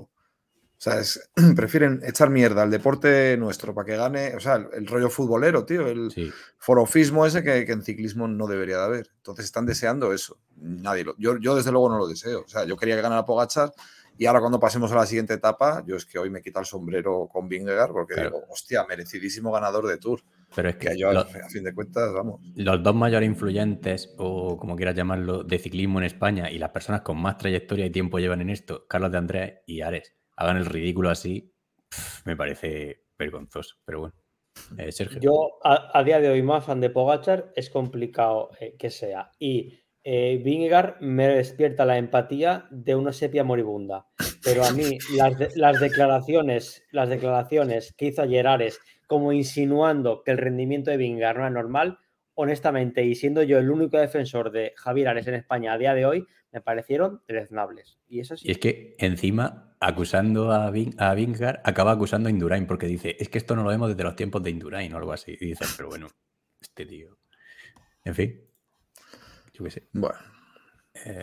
O sea, es- <clears throat> prefieren echar mierda al deporte nuestro para que gane, o sea, el, el rollo futbolero, tío, el Sí. forofismo ese que, que en ciclismo no debería de haber. Entonces están deseando eso. Nadie lo, yo, yo desde luego no lo deseo. O sea, yo quería que ganara Pogachar y ahora cuando pasemos a la siguiente etapa, yo es que hoy me quita el sombrero con Vingegaard porque Claro. digo, hostia, merecidísimo ganador de Tour. Pero es Que que yo, lo- a fin de cuentas, vamos. los dos mayores influyentes, o como quieras llamarlo, de ciclismo en España y las personas con más trayectoria y tiempo llevan en esto, Carlos de Andrés y Ares, hagan el ridículo así, me parece vergonzoso. Pero bueno, Eh, Sergio. Yo, a, a día de hoy, más fan de Pogachar, es complicado eh, que sea. Y eh, Vingegaard me despierta la empatía de una sepia moribunda. Pero a mí, <laughs> las, de- las declaraciones, las declaraciones que hizo ayer Ares, como insinuando que el rendimiento de Vingegaard no es normal, honestamente, y siendo yo el único defensor de Javier Ares en España a día de hoy, me parecieron deleznables. Y eso sí. Y es que encima, acusando a, Vin- a Vingegaard, acaba acusando a Indurain porque dice, es que esto no lo vemos desde los tiempos de Indurain o algo así. Y dices, pero bueno, este tío. En fin. Yo qué sé. Bueno. Eh,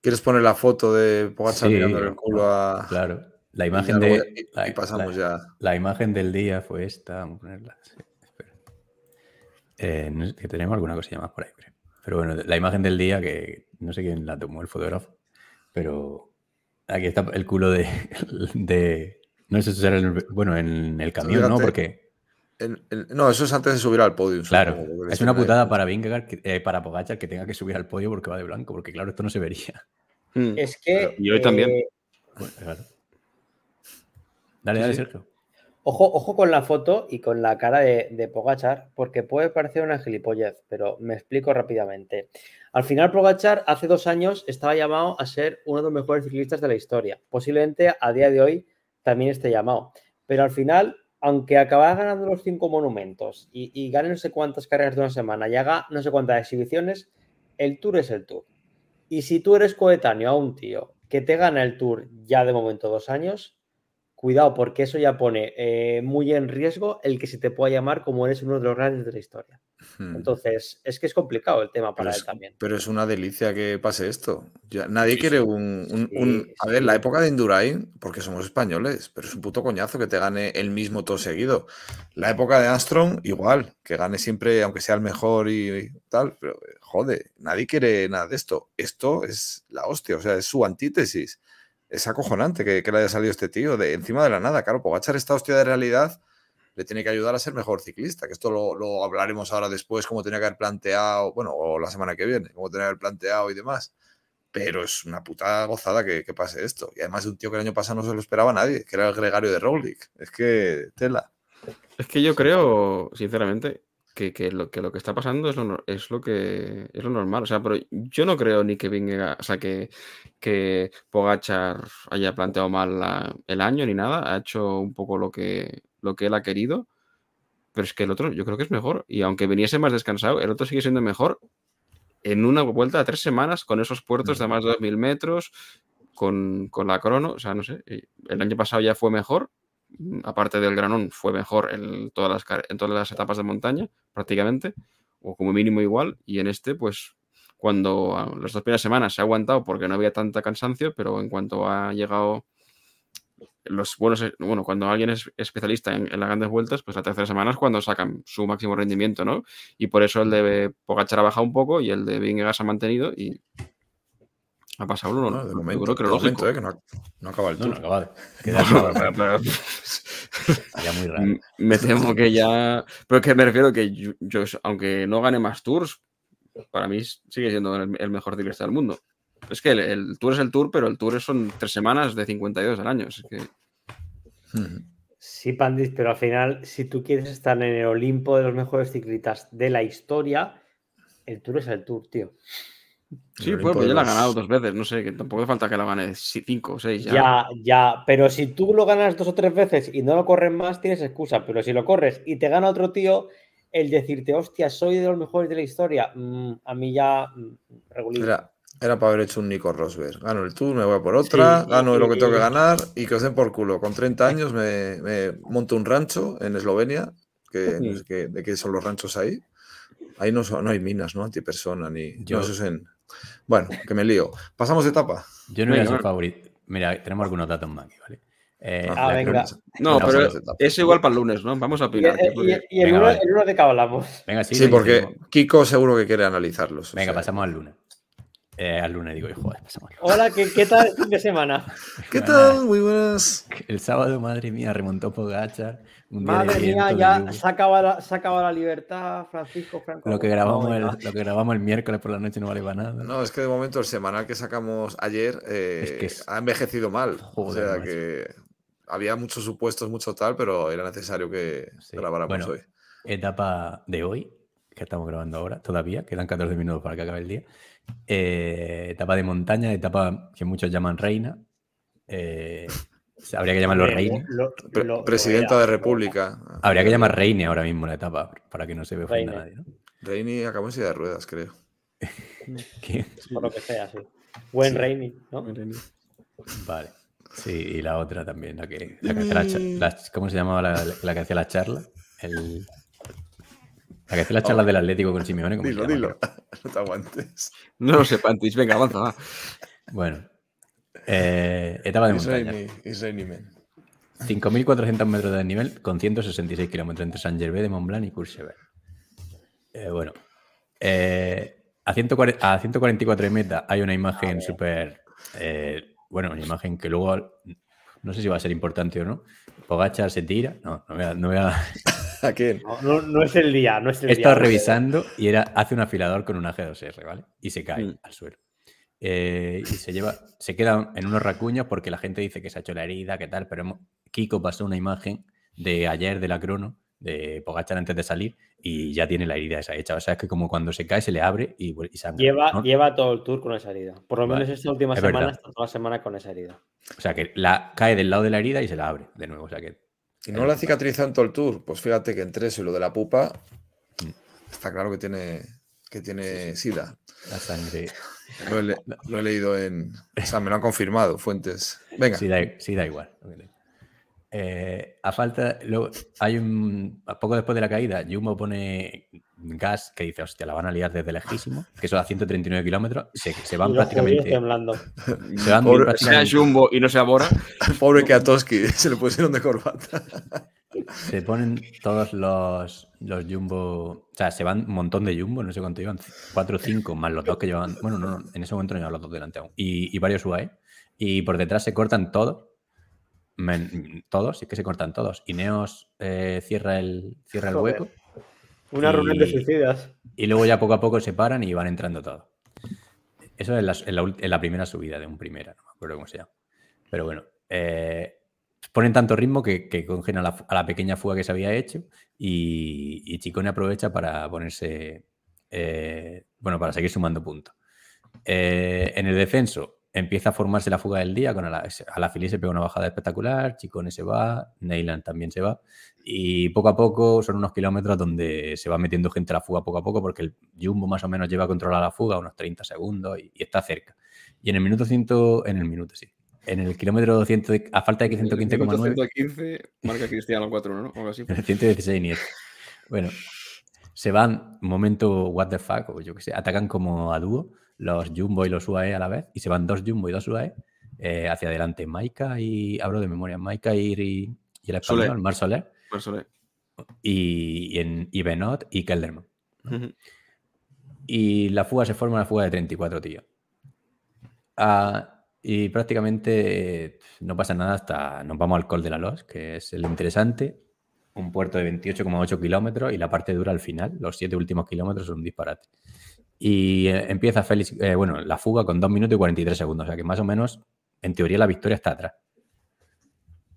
¿Quieres poner la foto de Pogacar Sí, mirándole el culo a. claro. La imagen de. y- la- y pasamos la- ya. La imagen del día fue esta. Vamos a ponerla. sí, espera. Eh, no sé, que tenemos alguna cosilla más por ahí. Pero bueno, la imagen del día, que no sé quién la tomó el fotógrafo, pero aquí está el culo de. <laughs> de no sé si será el, bueno, en el camión, ¿no? Porque, El- el- no, eso es antes de subir al podio. claro, supongo, es una ahí. putada para Vingegaard, que- eh, para Pogachar, que tenga que subir al podio porque va de blanco, porque claro, esto no se vería. Mm. Es que. Y hoy también. eh, Bueno, claro. Dale, Sí, dale, sí. Sergio. Ojo, ojo con la foto y con la cara de, de Pogachar, porque puede parecer una gilipollez, pero me explico rápidamente. Al final, Pogachar hace dos años estaba llamado a ser uno de los mejores ciclistas de la historia. Posiblemente a día de hoy también esté llamado. Pero al final, aunque acabara ganando los cinco monumentos y, y gane no sé cuántas carreras de una semana y haga no sé cuántas exhibiciones, el Tour es el Tour. Y si tú eres coetáneo a un tío que te gana el Tour ya de momento dos años, cuidado, porque eso ya pone eh, muy en riesgo el que se te pueda llamar como eres uno de los grandes de la historia. Hmm. Entonces, es que es complicado el tema para Pero él es, también. pero es una delicia que pase esto. Ya, nadie quiere un, un- Sí, un- A ver, sí. la época de Indurain, porque somos españoles, pero es un puto coñazo que te gane el mismo todo seguido. La época de Armstrong, igual, que gane siempre, aunque sea el mejor y, y tal, pero eh, jode, nadie quiere nada de esto. Esto es la hostia, o sea, es su antítesis. Es acojonante que, que le haya salido este tío de encima de la nada. Claro, Pogachar esta hostia de realidad le tiene que ayudar a ser mejor ciclista, que esto lo, lo hablaremos ahora después, como tenía que haber planteado, bueno, o la semana que viene, como tenía que haber planteado y demás. Pero es una puta gozada que, que pase esto. Y además de un tío que el año pasado no se lo esperaba nadie, que era el gregario de Roglic. Es que tela. Es que yo creo, sinceramente, que, que lo, que lo que está pasando es lo, es lo que es lo normal. O sea, pero yo no creo ni que venga, o sea, que, que Pogachar haya planteado mal la- el año ni nada. Ha hecho un poco lo que, lo que él ha querido. Pero es que el otro yo creo que es mejor. Y aunque viniese más descansado, el otro sigue siendo mejor en una vuelta de tres semanas con esos puertos de más de 2.000 metros, con, con la crono. O sea, no sé. eh, El año pasado ya fue mejor mm, aparte del granón, fue mejor en todas las, todas las etapas de montaña, prácticamente, o como mínimo igual. Y en este, pues, cuando a las dos primeras semanas se ha aguantado porque no había tanta cansancio, pero en cuanto ha llegado los buenos, bueno, cuando alguien es especialista en, en las grandes vueltas, pues la tercera semana es cuando sacan su máximo rendimiento, ¿no? Y por eso el de Pogachar ha bajado un poco y el de Vingegaard se ha mantenido y ha pasado uno, No, de yo momento, creo que de momento, eh, no, no acaba <laughs> el No, tour. no, acaba de. No, queda pero- <laughs> muy raro. Me temo que ya. Pero que me refiero que yo, yo, aunque no gane más tours, para mí sigue siendo el, el mejor ciclista del mundo. Es que el, el tour es el tour, pero el tour son tres semanas de 52 al año. Es que. Sí, Pandis, pero al final, si tú quieres estar en el Olimpo de los mejores ciclistas de la historia, el Tour es el Tour, tío. Sí, pues, pues ya la ha ganado dos veces. No sé, que tampoco hace falta que la gane cinco o seis. Ya. Ya, ya, pero si tú lo ganas dos o tres veces y no lo corres más, tienes excusa. Pero si lo corres y te gana otro tío, el decirte, hostia, soy de los mejores de la historia, mm, a mí ya mm. Era, era para haber hecho un Nico Rosberg. Gano el tour, me voy a por otra, Sí, gano y- lo que tengo que ganar y que os den por culo. Con 30 <laughs> años me, me monto un rancho en Eslovenia, que no sé qué- de qué son los ranchos ahí. Ahí no, son- no hay minas, ¿no? Antipersona ni. no, eso es en- Bueno, que me lío. Pasamos de etapa. Yo no voy a Venga, ser va. favorito. Mira, tenemos algunos datos más aquí, ¿vale? Eh, Ah, venga. No, pero eso igual para el lunes, ¿no? Vamos a Y, que y- el, Venga, uno, vale. el uno de qué hablamos. Venga, sí. Sí, porque. Kiko seguro que quiere analizarlos. o Venga, sea. pasamos al lunes. Eh, al lunes digo, joder, pasamos. Hola, ¿qué, qué tal el fin de semana? ¿Qué tal? Muy buenas. El sábado, madre mía, remontó día Madre mía, ya se acaba, la, se acaba la libertad, Francisco Franco. Lo que, grabamos No, el, lo que grabamos el miércoles por la noche no vale para nada. No, es que de momento el semanal que sacamos ayer eh, Es que es- ha envejecido mal. o sea macho. que había muchos supuestos, mucho tal, pero era necesario que Sí. grabáramos Bueno, hoy. Etapa de hoy, que estamos grabando ahora, todavía, quedan 14 minutos para que acabe el día. Eh, etapa de montaña, etapa que muchos llaman reina. Eh, <laughs> habría que llamarlo lo- lo- lo Presidenta de. República. Habría que llamar reine ahora mismo la etapa, para que no se Reine. nadie. ¿no? Reini acabó en silla de ruedas, creo. <laughs> ¿Qué? Por lo que sea, sí. Buen Sí. Rainy, ¿no? Vale. Sí, y la otra también, la que, la que la la- ¿Cómo se llamaba la, la que hacía la charla? El, la que hacía la charla del Atlético con Simeone. ¿cómo se Dilo, llama? dilo. <laughs> No te aguantes. No lo sé, Pantis. Venga, avanza, va. Bueno, eh, etapa de Is montaña. Is Reini, man. 5.400 metros de desnivel con 166 kilómetros entre Saint-Gervais de Montblanc y Courchevel. Eh, bueno, eh, a, 140 a 144 de meta hay una imagen súper. eh, bueno, una imagen que luego no sé si va a ser importante o no. Pogachar se tira. No, no voy a. no voy a- <laughs> ¿A quién? No, no, no es el día, no es el He día. estado revisando y era, hace un afilador con una G2R, ¿vale? Y se cae Mm. al suelo. Eh, y se lleva, se queda en unos racuños porque la gente dice que se ha hecho la herida, que tal, pero hemos- Kiko pasó una imagen de ayer de la crono, de Pogachar antes de salir, y ya tiene la herida esa hecha. O sea, es que como cuando se cae se le abre y, y sangra. Lleva, ¿no? lleva todo el tour con esa herida. Por lo Vale, menos esta última es semana verdad. está toda la semana con esa herida. O sea, que la, cae del lado de la herida y se la abre de nuevo. O sea, que ¿Y no la cicatrizado en todo el tour? Pues fíjate que entre eso y lo de la pupa, está claro que tiene, que tiene sida. la sangre. Lo he, le- lo he leído en. O sea, me lo han confirmado fuentes. Venga. Sí, da, sí, da igual. Eh, a falta, luego hay un, poco después de la caída, Jumbo pone gas que dice, hostia, la van a liar desde lejísimo, que eso a 139 kilómetros, se, se van prácticamente, temblando. <laughs> se van Pobre- Sea Jumbo y no sea Bora. <laughs> Pobre Kiatowski, <laughs> se le pusieron de corbata. se ponen todos los, los Jumbo, o sea, se van un montón de Jumbo, no sé cuánto iban, 4 o 5, más los dos que llevaban, bueno, no, no, en ese momento no llevaban los dos delante aún, y, y varios UAE, y por detrás se cortan todos, men- todos, sí que se cortan todos. Ineos eh, cierra el, cierra el hueco Una Y- reunión de suicidas. y luego ya poco a poco se paran y van entrando todos. Eso es la, en la, ul- en la primera subida de un primera, no me acuerdo cómo se llama. Pero bueno, eh, ponen tanto ritmo que, que cogen a la, fu- a la pequeña fuga que se había hecho y, y Chicone aprovecha para ponerse, eh, bueno, para seguir sumando puntos. Eh, en el descenso empieza a formarse la fuga del día, con a la, a se pega una bajada espectacular, Chicone se va, Neyland también se va, y poco a poco son unos kilómetros donde se va metiendo gente a la fuga poco a poco, porque el Jumbo más o menos lleva controlada la fuga unos 30 segundos y, y está cerca. Y en el minuto 100, en el minuto, sí, en el kilómetro 100, de- a falta de que 115,9, 115, marca Cristiano 4 ¿no? O algo así. en el 116 nietos. Bueno, se van, momento what the fuck, o yo que sé, atacan como a dúo los Jumbo y los UAE a la vez, y se van dos Jumbo y dos UAE eh, hacia adelante. Maika y, hablo de memoria, Maika y, y, y el español, Soler. Mar Soler, Por eso le- y, y, en, y Benot y Kelderman. Y la fuga se forma una fuga de 34 tíos. Ah, y prácticamente no pasa nada hasta nos vamos al Col de la Los, que es el interesante. Un puerto de 28,8 kilómetros y la parte dura al final. Los siete últimos kilómetros son un disparate. Y eh, empieza Félix, eh, bueno, la fuga con 2 minutos y 43 segundos. O sea que más o menos, en teoría, la victoria está atrás.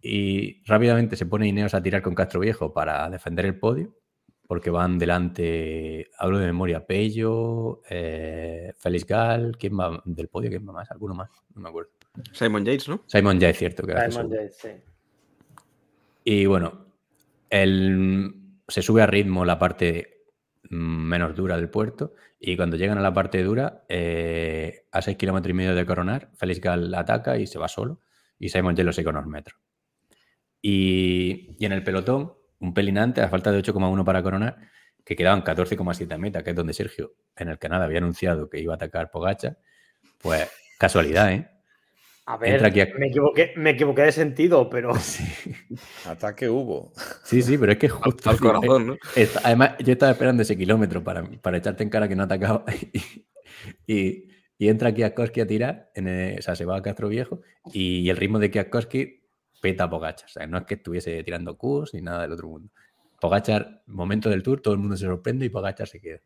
Y rápidamente se pone Ineos a tirar con Castro Viejo para defender el podio, porque van delante, hablo de memoria, Pello, eh, Félix Gal, ¿quién va del podio? ¿Quién va más? ¿Alguno más? No me acuerdo. Simon Yates, ¿no? Simon ya es cierto que Simon Yates, sí. Y bueno, el- se sube a ritmo la parte menos dura del puerto y cuando llegan a la parte dura, eh, a 6 kilómetros y medio de coronar, Félix Gal ataca y se va solo y Simon Yello sigue unos metros. Y, y en el pelotón, un pelinante a falta de 8,1 para coronar, que quedaban 14,7 meta, que es donde Sergio en el canal había anunciado que iba a atacar Pogacha, pues casualidad, ¿eh? A ver, Entra aquí a- me, equivoqué, me equivoqué de sentido, pero <laughs> Ataque hubo. Sí, sí, pero es que justo. Al corazón, ¿no? Está- además, yo estaba esperando ese kilómetro para, para echarte en cara que no atacaba. <laughs> Y, y- y entra aquí Koski a tirar, en el- o sea, se va a Castro Viejo y el ritmo de Kiakoski peta a Pogachar. O sea, no es que estuviese tirando Qs ni nada del otro mundo. Pogachar, momento del tour, todo el mundo se sorprende y Pogachar se queda.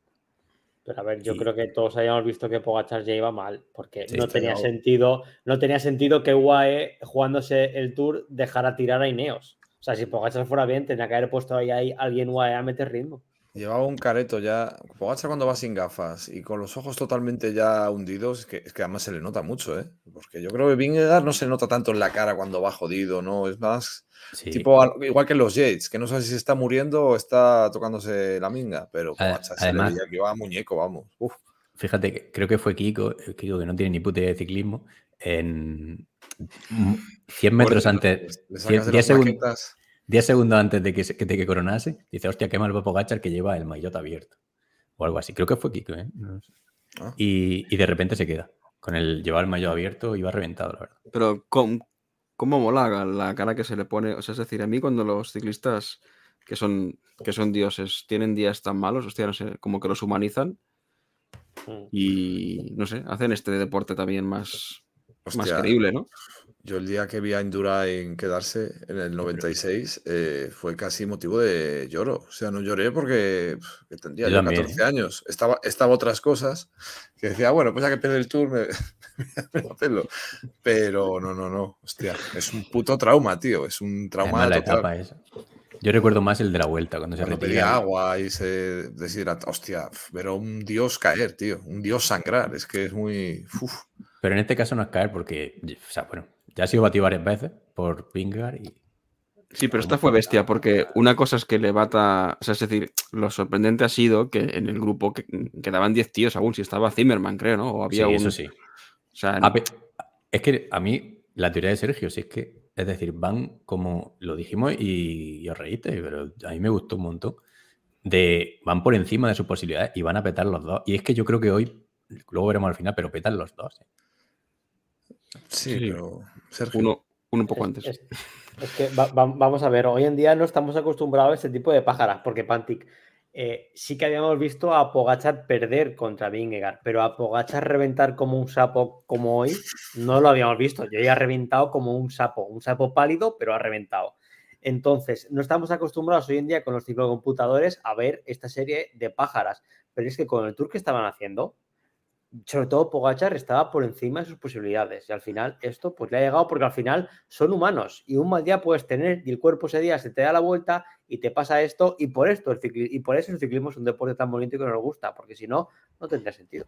Pero a ver, yo creo que todos habíamos visto que Pogachar ya iba mal, porque Sí, no tenía sentido, no tenía sentido que UAE jugándose el tour dejara tirar a Ineos. O sea, si Pogachar fuera bien, tenía que haber puesto ahí, ahí alguien UAE a meter ritmo. Llevaba un careto ya. Pogacar cuando va sin gafas y con los ojos totalmente ya hundidos, es que, es que además se le nota mucho, ¿eh? Porque yo creo que Vingegaard no se le nota tanto en la cara cuando va jodido, ¿no? Es más Sí. tipo al- igual que los Yates, que no sabes si se está muriendo o está tocándose la minga, pero A- Pogacar se le además- que va muñeco, vamos. Uf. Fíjate, que creo que fue Kiko, Kiko que no tiene ni puta idea de ciclismo, en mm, 100 metros antes, le 10 sacas de 10 las segundos, maquetas. 10 segundos antes de que, se- de que coronase, dice, hostia, qué mal va Pogachar que lleva el maillot abierto. O algo así. Creo que fue Kiko, ¿eh? No sé. Ah. Y, y de repente se queda. Con el llevar el maillot abierto iba reventado, la verdad. Pero ¿cómo, cómo mola la cara que se le pone? O sea, es decir, a mí cuando los ciclistas que son, que son dioses tienen días tan malos, hostia, no sé, como que los humanizan Mm. y, no sé, hacen este deporte también más, más creíble, ¿no? Yo el día que vi a Indurain quedarse en el 96 eh, fue casi motivo de lloro. O sea, no lloré porque pf, que tendría Yo yo también, 14 años. Estaba, estaba otras cosas que decía, bueno, pues ya que pierde el tour, me, <laughs> me. Pero no, no, no. Hostia, es un puto trauma, tío. Es un trauma Además, la total. etapa. Yo recuerdo más el de la vuelta, cuando se Cuando pedía agua y se deshidrata. Hostia, a un dios caer, tío. Un dios sangrar. Es que es muy. uf. Pero en este caso no es caer porque, o sea, bueno, ya ha sido batido varias veces por Vingegaard y Sí, pero esta fue bestia, porque una cosa es que le bata. O sea, es decir, lo sorprendente ha sido que en el grupo que- quedaban 10 tíos aún, si estaba Zimmerman, creo, ¿no? O sí, había un. eso sí. O sea, A pe- es que a mí, la teoría de Sergio, sí es que, es decir, van como lo dijimos y, y os reíste, pero a mí me gustó un montón. De van por encima de sus posibilidades y van a petar los dos. Y es que yo creo que hoy, luego veremos al final, pero petan los dos. ¿eh? Sí, Sí. pero. Sergio. uno, uno un poco Es- antes. Es, es que va- va- vamos a ver, hoy en día no estamos acostumbrados a este tipo de pájaras, porque Pantic, eh, sí que habíamos visto a Pogachar perder contra Vingegaard, pero a Pogachar reventar como un sapo como hoy, no lo habíamos visto. Yo ya ha reventado como un sapo, un sapo pálido, pero ha reventado. Entonces, no estamos acostumbrados hoy en día con los ciclocomputadores a ver esta serie de pájaras, pero es que con el tour que estaban haciendo, sobre todo Pogachar estaba por encima de sus posibilidades. Y al final, esto pues le ha llegado porque al final son humanos y un mal día puedes tener y el cuerpo ese día se te da la vuelta y te pasa esto. Y por esto el cicli- y por eso el ciclismo es un deporte tan bonito y que nos gusta, porque si no, no tendría sentido.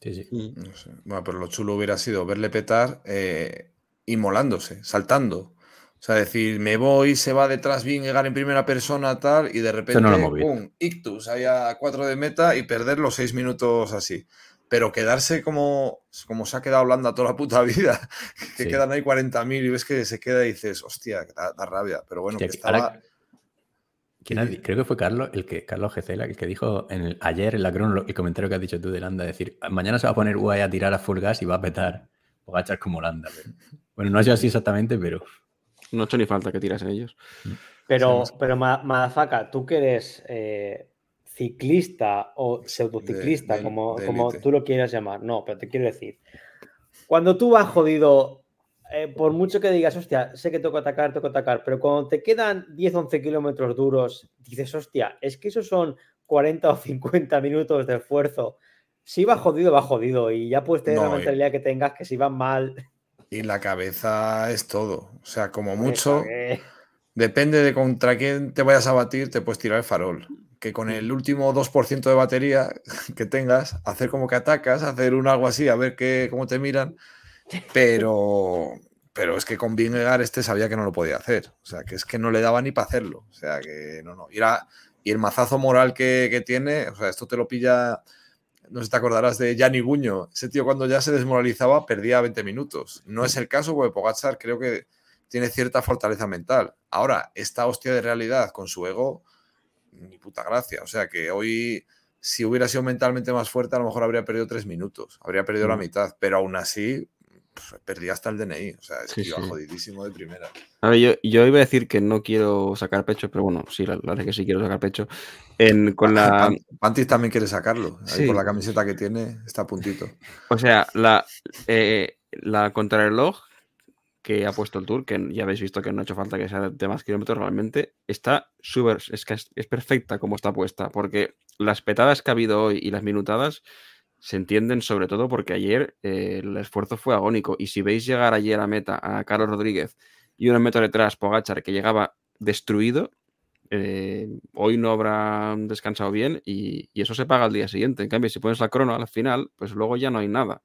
Sí, sí. Mm. No sé. Bueno, pero lo chulo hubiera sido verle petar eh, inmolándose, saltando. O sea, decir, me voy, se va detrás bien, llegar en primera persona, tal, y de repente, no lo. ¡pum! ictus, ahí a cuatro de meta y perder los seis minutos así. Pero quedarse como, como se ha quedado Holanda toda la puta vida, <laughs> que Sí. quedan ahí 40.000 y ves que se queda y dices, hostia, da, da rabia. Pero bueno, Hostia, que estaba. ahora- ¿Quién ha di- creo que fue Carlos, el que Carlos Gecela, el que dijo en el- ayer en la crono el comentario que has dicho tú de Landa, decir, mañana se va a poner UAE a tirar a full gas y va a petar Pogachar como Landa. pero- Bueno, no ha sido así exactamente, pero No ha hecho ni falta que tiras en ellos. Pero, Sí, pero Ma- Madafaka, tú que eres eh, ciclista o pseudociclista, de- como, de como tú lo quieras llamar, no, pero te quiero decir, cuando tú vas jodido, eh, por mucho que digas, hostia, sé que tengo que atacar, tengo que atacar, pero cuando te quedan 10, 11 kilómetros duros, dices, hostia, es que esos son 40 o 50 minutos de esfuerzo. Si va jodido, va jodido y ya puedes tener la No, y- mentalidad que tengas que si vas mal, Y la cabeza es todo. O sea, como pues, mucho. Depende de contra quién te vayas a batir, te puedes tirar el farol. Que con el último 2% de batería <laughs> que tengas, hacer como que atacas, hacer un algo así, a ver qué, cómo te miran. Pero, pero es que con Vingegaard este sabía que no lo podía hacer. O sea, que es que no le daba ni para hacerlo. O sea, que no, no. Y, y el mazazo moral que, que tiene, o sea, esto te lo pilla. No sé te acordarás de Gianni Buño. Ese tío cuando ya se desmoralizaba perdía 20 minutos. No es el caso porque Pogacar creo que tiene cierta fortaleza mental. Ahora, esta hostia de realidad con su ego, ni puta gracia. O sea que hoy, si hubiera sido mentalmente más fuerte, a lo mejor habría perdido tres minutos, habría perdido la Mm. mitad, pero aún así, perdí hasta el DNI. O sea, es Sí, que iba sí. jodidísimo de primera. A ver, yo, yo iba a decir que no quiero sacar pecho, pero bueno, sí, la, verdad es que sí quiero sacar pecho. En, con la, Pan- Pantis también quiere sacarlo. Ahí Sí. por la camiseta que tiene, está a puntito. o sea, la, eh, la contrarreloj que ha puesto el Tour, que ya habéis visto que no ha hecho falta que sea de más kilómetros realmente, está súper, es que es, es perfecta como está puesta, porque las petadas que ha habido hoy y las minutadas se entienden sobre todo porque ayer eh, el esfuerzo fue agónico y si veis llegar ayer a meta a Carlos Rodríguez y unos metros detrás Pogachar que llegaba destruido, eh, hoy no habrá descansado bien y, y eso se paga al día siguiente. En cambio, si pones la crono al final, pues luego ya no hay nada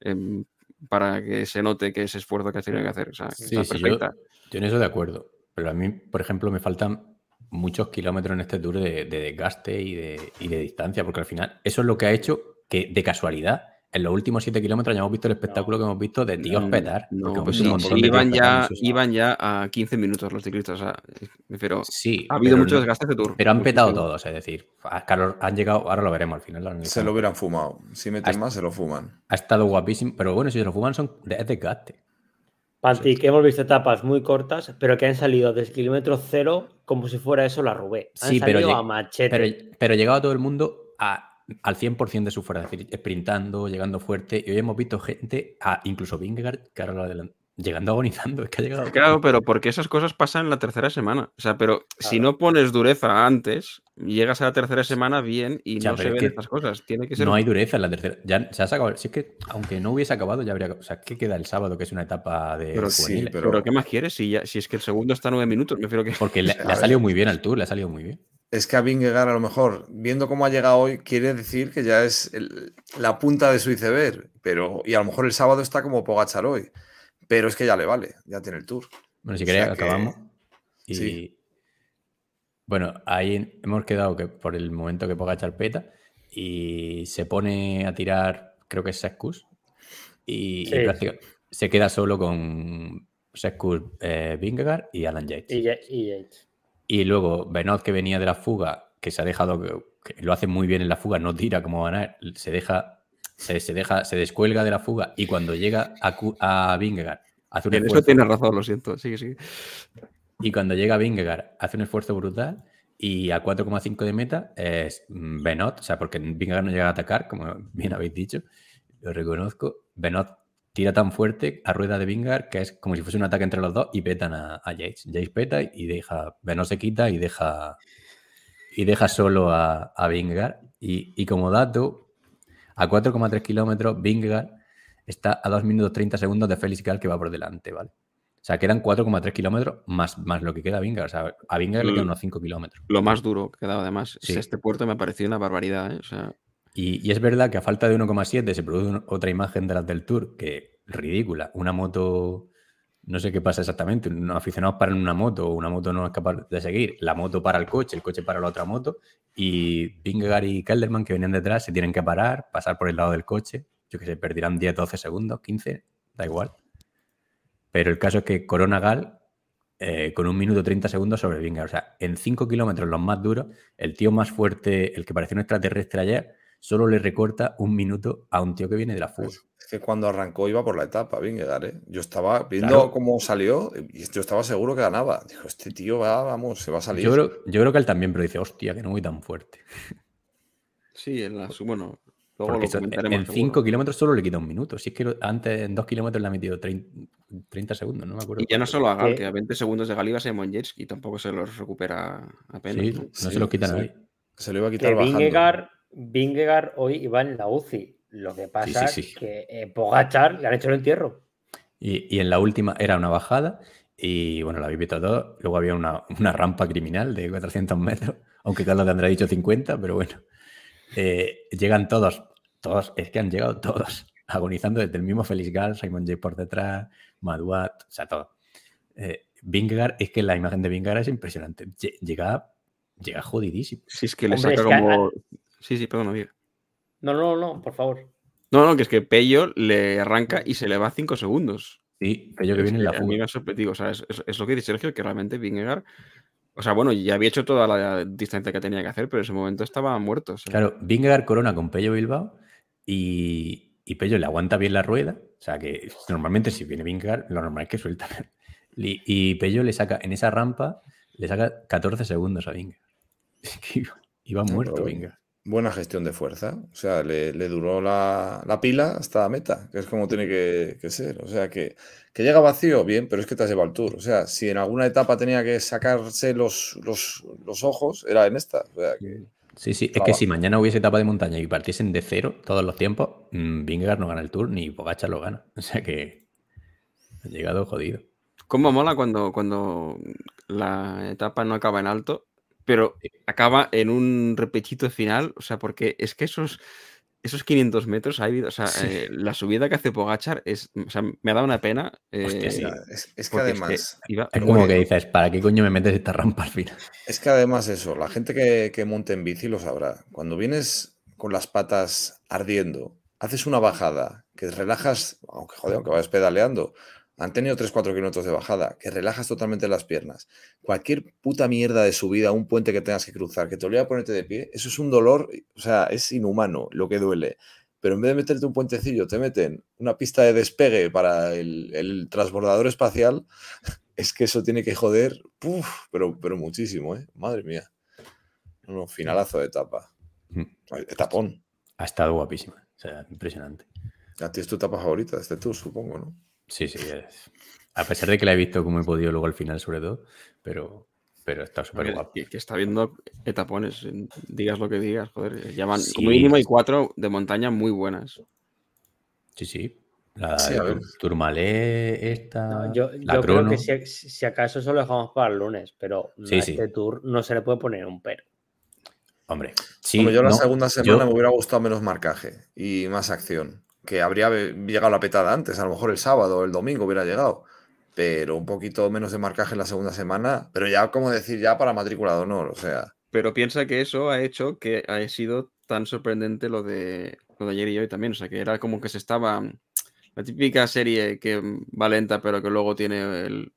em, para que se note que ese esfuerzo que has tenido que hacer. O sea, que Sí, está sí, yo, yo en eso de acuerdo. Pero a mí, por ejemplo, me faltan muchos kilómetros en este tour de, de desgaste y de, y de distancia, porque al final eso es lo que ha hecho que de casualidad en los últimos 7 kilómetros hayamos visto el espectáculo que hemos visto de tíos Mm, petar. No, porque hemos pues sí, de tíos iban, ya, iban ya a 15 minutos los ciclistas. O sea, me refiero, Sí, ha habido pero mucho no- desgaste este tour. Pero han petado todos, es decir, a Carlos han llegado, ahora lo veremos al final. lo Se lo hubieran fumado. Si meten Hasta- más, se lo fuman. Ha estado guapísimo, pero bueno, si se lo fuman son de es desgaste. Panti, que hemos visto etapas muy cortas, pero que han salido desde kilómetro cero como si fuera eso la Rubé. Han Sí, pero, salido a machete. pero, pero llegaba todo el mundo a- al 100% de su fuerza, es decir, sprintando, llegando fuerte. Y hoy hemos visto gente, a, incluso Vingegaard, que ahora lo adelan- llegando agonizando. <laughs> Es que ha llegado. Claro, pero porque esas cosas pasan en la tercera semana. O sea, pero si no pones dureza antes, llegas a la tercera semana bien y Ya, no se ven que estas cosas. Tiene que ser. No hay dureza en la tercera. Ya se ha sacado. Si es que, aunque no hubiese acabado, ya habría. O sea, ¿qué queda el sábado, que es una etapa de Pero sí, pero- pero... ¿qué más quieres? Si, ya, si es que el segundo está a nueve minutos, me refiero que. Porque <laughs> le, le ha salido muy bien al tour, le ha salido muy bien. Es que a Vingegaard, a lo mejor, viendo cómo ha llegado hoy, quiere decir que ya es el- la punta de su iceberg. Pero, y a lo mejor el sábado está como Pogachar hoy. Pero es que ya le vale, ya tiene el tour. Bueno, si O queréis, que- acabamos. Y sí. bueno, ahí hemos quedado que por el momento que Pogachar peta y se pone a tirar, creo que es Sescus, y, Sí. se queda solo con Sescus, eh, Vingegaard y Alan Yates. Y, ya- y Yates. Y luego Benot, que venía de la fuga, que se ha dejado, que, lo hace muy bien en la fuga, no tira como ganar, se deja, se, se deja, se descuelga de la fuga y cuando llega a, a Vingegaard hace un En eso esfuerzo. tienes razón, lo siento. Sí, sí. Y cuando llega Vingegaard hace un esfuerzo brutal y a 4,5 de meta es Benot, o sea, porque Vingegaard no llega a atacar, como bien habéis dicho, lo reconozco. Benot tira tan fuerte a rueda de Vingegaard que es como si fuese un ataque entre los dos y petan a, a Yates. Yates peta y deja, Benot se quita y deja y deja solo a, a Vingegaard. Y, y como dato, a 4,3 kilómetros, Vingegaard está a 2 minutos 30 segundos de Félix Gal que va por delante, ¿vale? O sea, quedan 4,3 kilómetros más, más lo que queda a Vingegaard. O sea, a Vingegaard le quedan Mm. unos 5 kilómetros. Lo más duro que daba, además. Sí. Este puerto me pareció una barbaridad. ¿eh? O sea, Y, es verdad que a falta de 1,7 se produce otra imagen de las del Tour, que ridícula. Una moto, no sé qué pasa exactamente. Unos aficionados paran una moto, una moto no es capaz de seguir. La moto para el coche, el coche para la otra moto. Y Vingegaard y Kelderman, que venían detrás, se tienen que parar, pasar por el lado del coche. Yo que sé, perderán 10, 12 segundos, 15, da igual. Pero el caso es que Corona Gal, eh, con un minuto 30 segundos sobre Vingegaard. O sea, en 5 kilómetros los más duros, el tío más fuerte, el que parecía un extraterrestre ayer, solo le recorta un minuto a un tío que viene de la fuga. Es que cuando arrancó iba por la etapa, Vingegaard, ¿eh? Yo estaba viendo Claro. cómo salió y yo estaba seguro que ganaba. Dijo, este tío va, vamos, se va a salir. Yo creo, yo creo que él también, pero dice, hostia, que no voy tan fuerte. sí, en la, bueno, luego Porque lo en seguro. 5 kilómetros solo le quita un minuto. Si es que antes en 2 kilómetros le ha metido 30, 30 segundos, no me acuerdo. Y ya no solo a Gal, que a 20 segundos de Gal iba Simon Yates y tampoco se los recupera apenas. Sí, ¿no? se lo quitan sí. ahí. Se lo iba a Que quitar bajando. Vingegaard, Vingegaard hoy iba en la UCI. Lo que pasa sí, sí. es que eh, Pogachar le han hecho el entierro. Y, y en la última era una bajada y bueno, la habéis visto todo. Luego había una, una rampa criminal de 400 metros, aunque Carlos te ha dicho 50, pero bueno. Eh, llegan todos, todos, es que han llegado todos, agonizando desde el mismo Félix Gal, Simon J por detrás, Maduat, o sea, todo. Eh, Vingegaard, es que la imagen de Vingegaard es impresionante. Lle- Llega, llega jodidísimo. Sí, es que le Hombre, saca es que a- como. Sí, sí, perdón, amiga. No, no, no, por favor. No, no, que es que Pello le arranca y se le va 5 segundos. Sí, pero yo que viene en la fuga. O sea, es, es- es lo que dice Sergio, que realmente Vingegaard. O sea, bueno, ya había hecho toda la distancia que tenía que hacer, pero en ese momento estaba muerto. o sea. Claro, Vingegaard corona con Pello Bilbao y, y Pello le aguanta bien la rueda. O sea que normalmente si viene Vingegaard, lo normal es que suelta. <laughs> Y, y Pello le saca, en esa rampa, le saca 14 segundos a Vingegaard. <laughs> Es que iba, iba muerto Vingegaard. Buena gestión de fuerza. O sea, le, le duró la, la pila hasta la meta, que es como tiene que, que ser. O sea, que, que llega vacío, bien, pero es que te has llevado el tour. O sea, si en alguna etapa tenía que sacarse los, los, los ojos, era en esta. O sea, que Sí, sí, es que si mañana hubiese etapa de montaña y partiesen de cero todos los tiempos, mm, Vingegaard no gana el Tour ni Pogacar lo gana. O sea que ha llegado jodido. ¿Cómo mola cuando, cuando la etapa no acaba en alto, pero acaba en un repechito final? O sea, porque es que esos, esos 500 metros, hay, o sea, Sí. eh, la subida que hace Pogachar es, o sea, me ha dado una pena. Hostia, eh, sí. es, es que además. iba- Es como bueno. que dices, ¿para qué coño me metes esta rampa al final? Es que además eso, la gente que, que monte en bici lo sabrá. Cuando vienes con las patas ardiendo, haces una bajada, que relajas, aunque joder, aunque vayas pedaleando, han tenido 3-4 kilómetros de bajada, que relajas totalmente las piernas. Cualquier puta mierda de subida, un puente que tengas que cruzar, que te obliga a ponerte de pie, eso es un dolor, o sea, es inhumano lo que duele. Pero en vez de meterte un puentecillo, te meten una pista de despegue para el, el transbordador espacial, <laughs> es que eso tiene que joder, pero, pero muchísimo, ¿eh? Madre mía. No, finalazo de etapa. Mm. Etapón. Ha estado guapísima. O sea, impresionante. A ti es tu etapa favorita este tour, supongo, ¿no? Sí, sí. es- A pesar de que la he visto como he podido luego al final, sobre todo, pero, pero está súper guapo. que- que está viendo etapones, digas lo que digas, joder. Van, Sí. como mínimo hay cuatro de montaña muy buenas. Sí, sí. La Sí, a ver. Tur- Tourmalet, esta. No, yo la yo creo que si, si acaso eso lo dejamos para el lunes, pero Sí, a sí. este tour no se le puede poner un pero. Hombre, sí. Hombre, yo la no, segunda semana yo- me hubiera gustado menos marcaje y más acción. Que habría llegado la petada antes, a lo mejor el sábado o el domingo hubiera llegado. Pero un poquito menos de marcaje en la segunda semana. Pero ya, como decir, ya para matrícula de honor. O sea, Pero piensa que eso ha hecho que haya sido tan sorprendente lo de, lo de ayer y hoy también. O sea, que era como que se estaba. La típica serie que va lenta, pero que luego tiene el.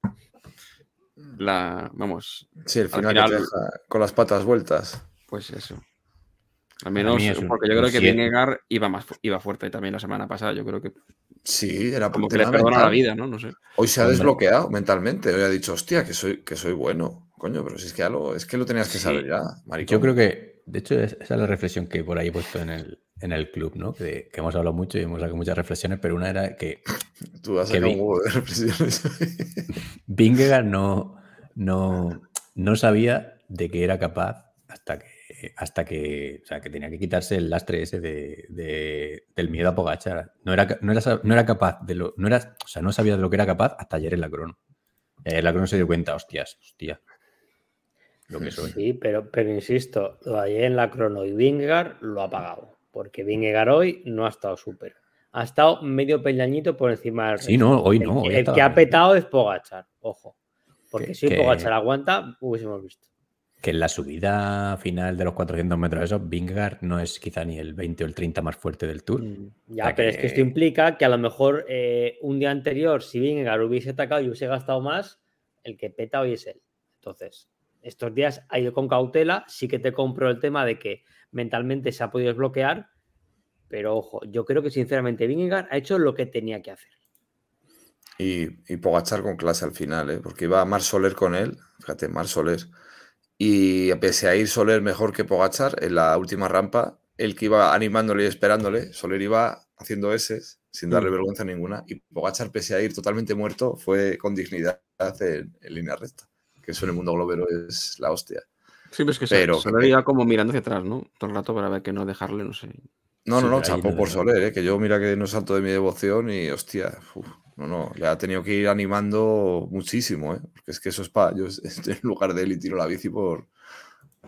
La. Vamos, sí, el Al final, te deja con las patas vueltas. pues eso. Al menos, un- porque yo creo que. Vinegar iba más iba fuerte también la semana pasada. Yo creo que Sí, era como que le perdona la vida, ¿no? No sé. Hoy se ha Hombre. desbloqueado mentalmente. Hoy ha dicho, hostia, que soy, que soy bueno. Coño, pero si es que ya lo, es que lo tenías que Sí. saber ya, maricón. Yo creo que, de hecho, es- esa es la reflexión que por ahí he puesto en el, en el club, ¿no? Que, que hemos hablado mucho y hemos sacado muchas reflexiones, pero una era que <laughs> Tú has sacado un huevo de reflexiones. <laughs> Vingegaard no, no, no sabía de que era capaz hasta que, hasta que, o sea, que tenía que quitarse el lastre ese de, de- del miedo a Pogachar. No era, no era, no era capaz de lo, no era, o sea, no sabía de lo que era capaz hasta ayer en la crono. Y ayer en la crono se dio cuenta, hostias, hostia, lo que soy. Sí, pero, pero insisto, lo de ayer en la crono y Vingegaard lo ha pagado. Porque Vingegaard hoy no ha estado súper. Ha estado medio peldañito por encima del Sí, resto. no, hoy no. hoy el, estaba que ha petado es Pogachar, ojo. Porque Que- si que- Pogachar aguanta, hubiésemos visto. Que en la subida final de los 400 metros, eso, Vingegaard no es quizá ni el 20 o el 30 más fuerte del Tour. Mm, Ya, sea pero es que esto implica que a lo mejor eh, un día anterior, si Vingegaard hubiese atacado y hubiese gastado más, el que peta hoy es él. Entonces, estos días ha ido con cautela. Sí que te compro el tema de que mentalmente se ha podido desbloquear, pero ojo, yo creo que sinceramente Vingegaard ha hecho lo que tenía que hacer. Y, y Pogachar con clase al final, ¿eh? porque iba Mar Soler con él, fíjate, Mar Soler. Y pese a ir Soler mejor que Pogachar, en la última rampa, el que iba animándole y esperándole, Soler iba haciendo S sin darle Mm. vergüenza ninguna. Y Pogachar, pese a ir totalmente muerto, fue con dignidad en, en línea recta. Que eso en el mundo globero es la hostia. Sí, pero es que Pero se, se lo veía como mirando hacia atrás, ¿no? Todo el rato para ver que no dejarle, no sé. No, no, no, chapó por le- Soler, ¿eh? que yo mira que no salto de mi devoción y hostia, uf, no, no, le ha tenido que ir animando muchísimo, ¿eh? porque es que eso es para, yo es- estoy <laughs> en lugar de él y tiro la bici por,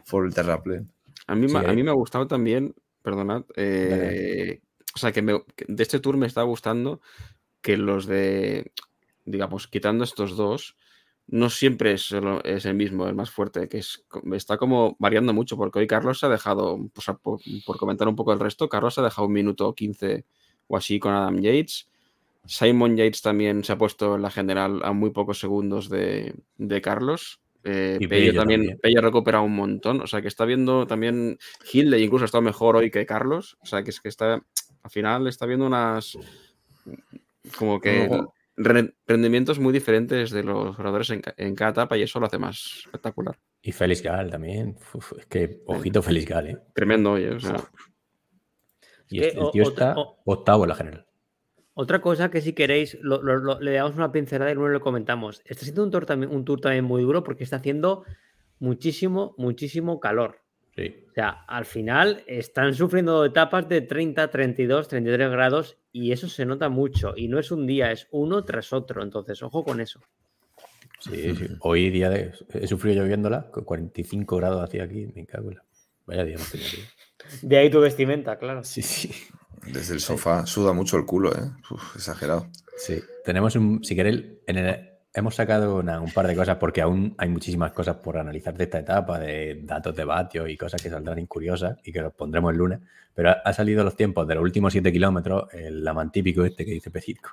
por el terraplén. A mí, Sí, me- a ahí- mí me ha gustado también, perdonad, eh, o sea, que, me- que de este tour me está gustando que los de, digamos, quitando estos dos, no siempre es, el mismo, el más fuerte, que es, está como variando mucho, porque hoy Carlos se ha dejado, sea, por, por comentar un poco el resto, Carlos ha dejado un minuto 15 o así con Adam Yates. Simon Yates también se ha puesto en la general a muy pocos segundos de, de Carlos. Eh, Y Pello Pello también, también. Pello ha recuperado un montón. O sea que está viendo también Hilde, incluso ha estado mejor hoy que Carlos. O sea que es que está. Al final está viendo unas. Como que. Re- rendimientos muy diferentes de los jugadores en, ca- en cada etapa y eso lo hace más espectacular. Y Félix Gal también. Uf, es que, ojito Félix Gal, ¿eh? Tremendo, oye. o sea, Y que este- el o- tío está o- octavo en la general. Otra cosa que si queréis, lo- lo- lo- le damos una pincelada y luego lo comentamos. Está siendo un tour, también, un tour también muy duro porque está haciendo muchísimo, muchísimo calor. Sí. O sea, al final están sufriendo etapas de 30, 32, 33 grados y eso se nota mucho. Y no es un día, es uno tras otro. Entonces, ojo con eso. Sí, sí. Hoy día de. He sufrido lloviéndola, con 45 grados hacía aquí, me cago en la- Vaya día hemos tenido, tío. De ahí tu vestimenta, claro. Sí, sí. Desde el sofá suda mucho el culo, ¿eh? Uf, exagerado. Sí. Tenemos un. Si queréis, en el- hemos sacado un par de cosas porque aún hay muchísimas cosas por analizar de esta etapa, de datos de vatios y cosas que saldrán incuriosas y que los pondremos el lunes. Pero ha, salido los tiempos de los últimos 7 kilómetros, el Laman típico este que dice Pecitco.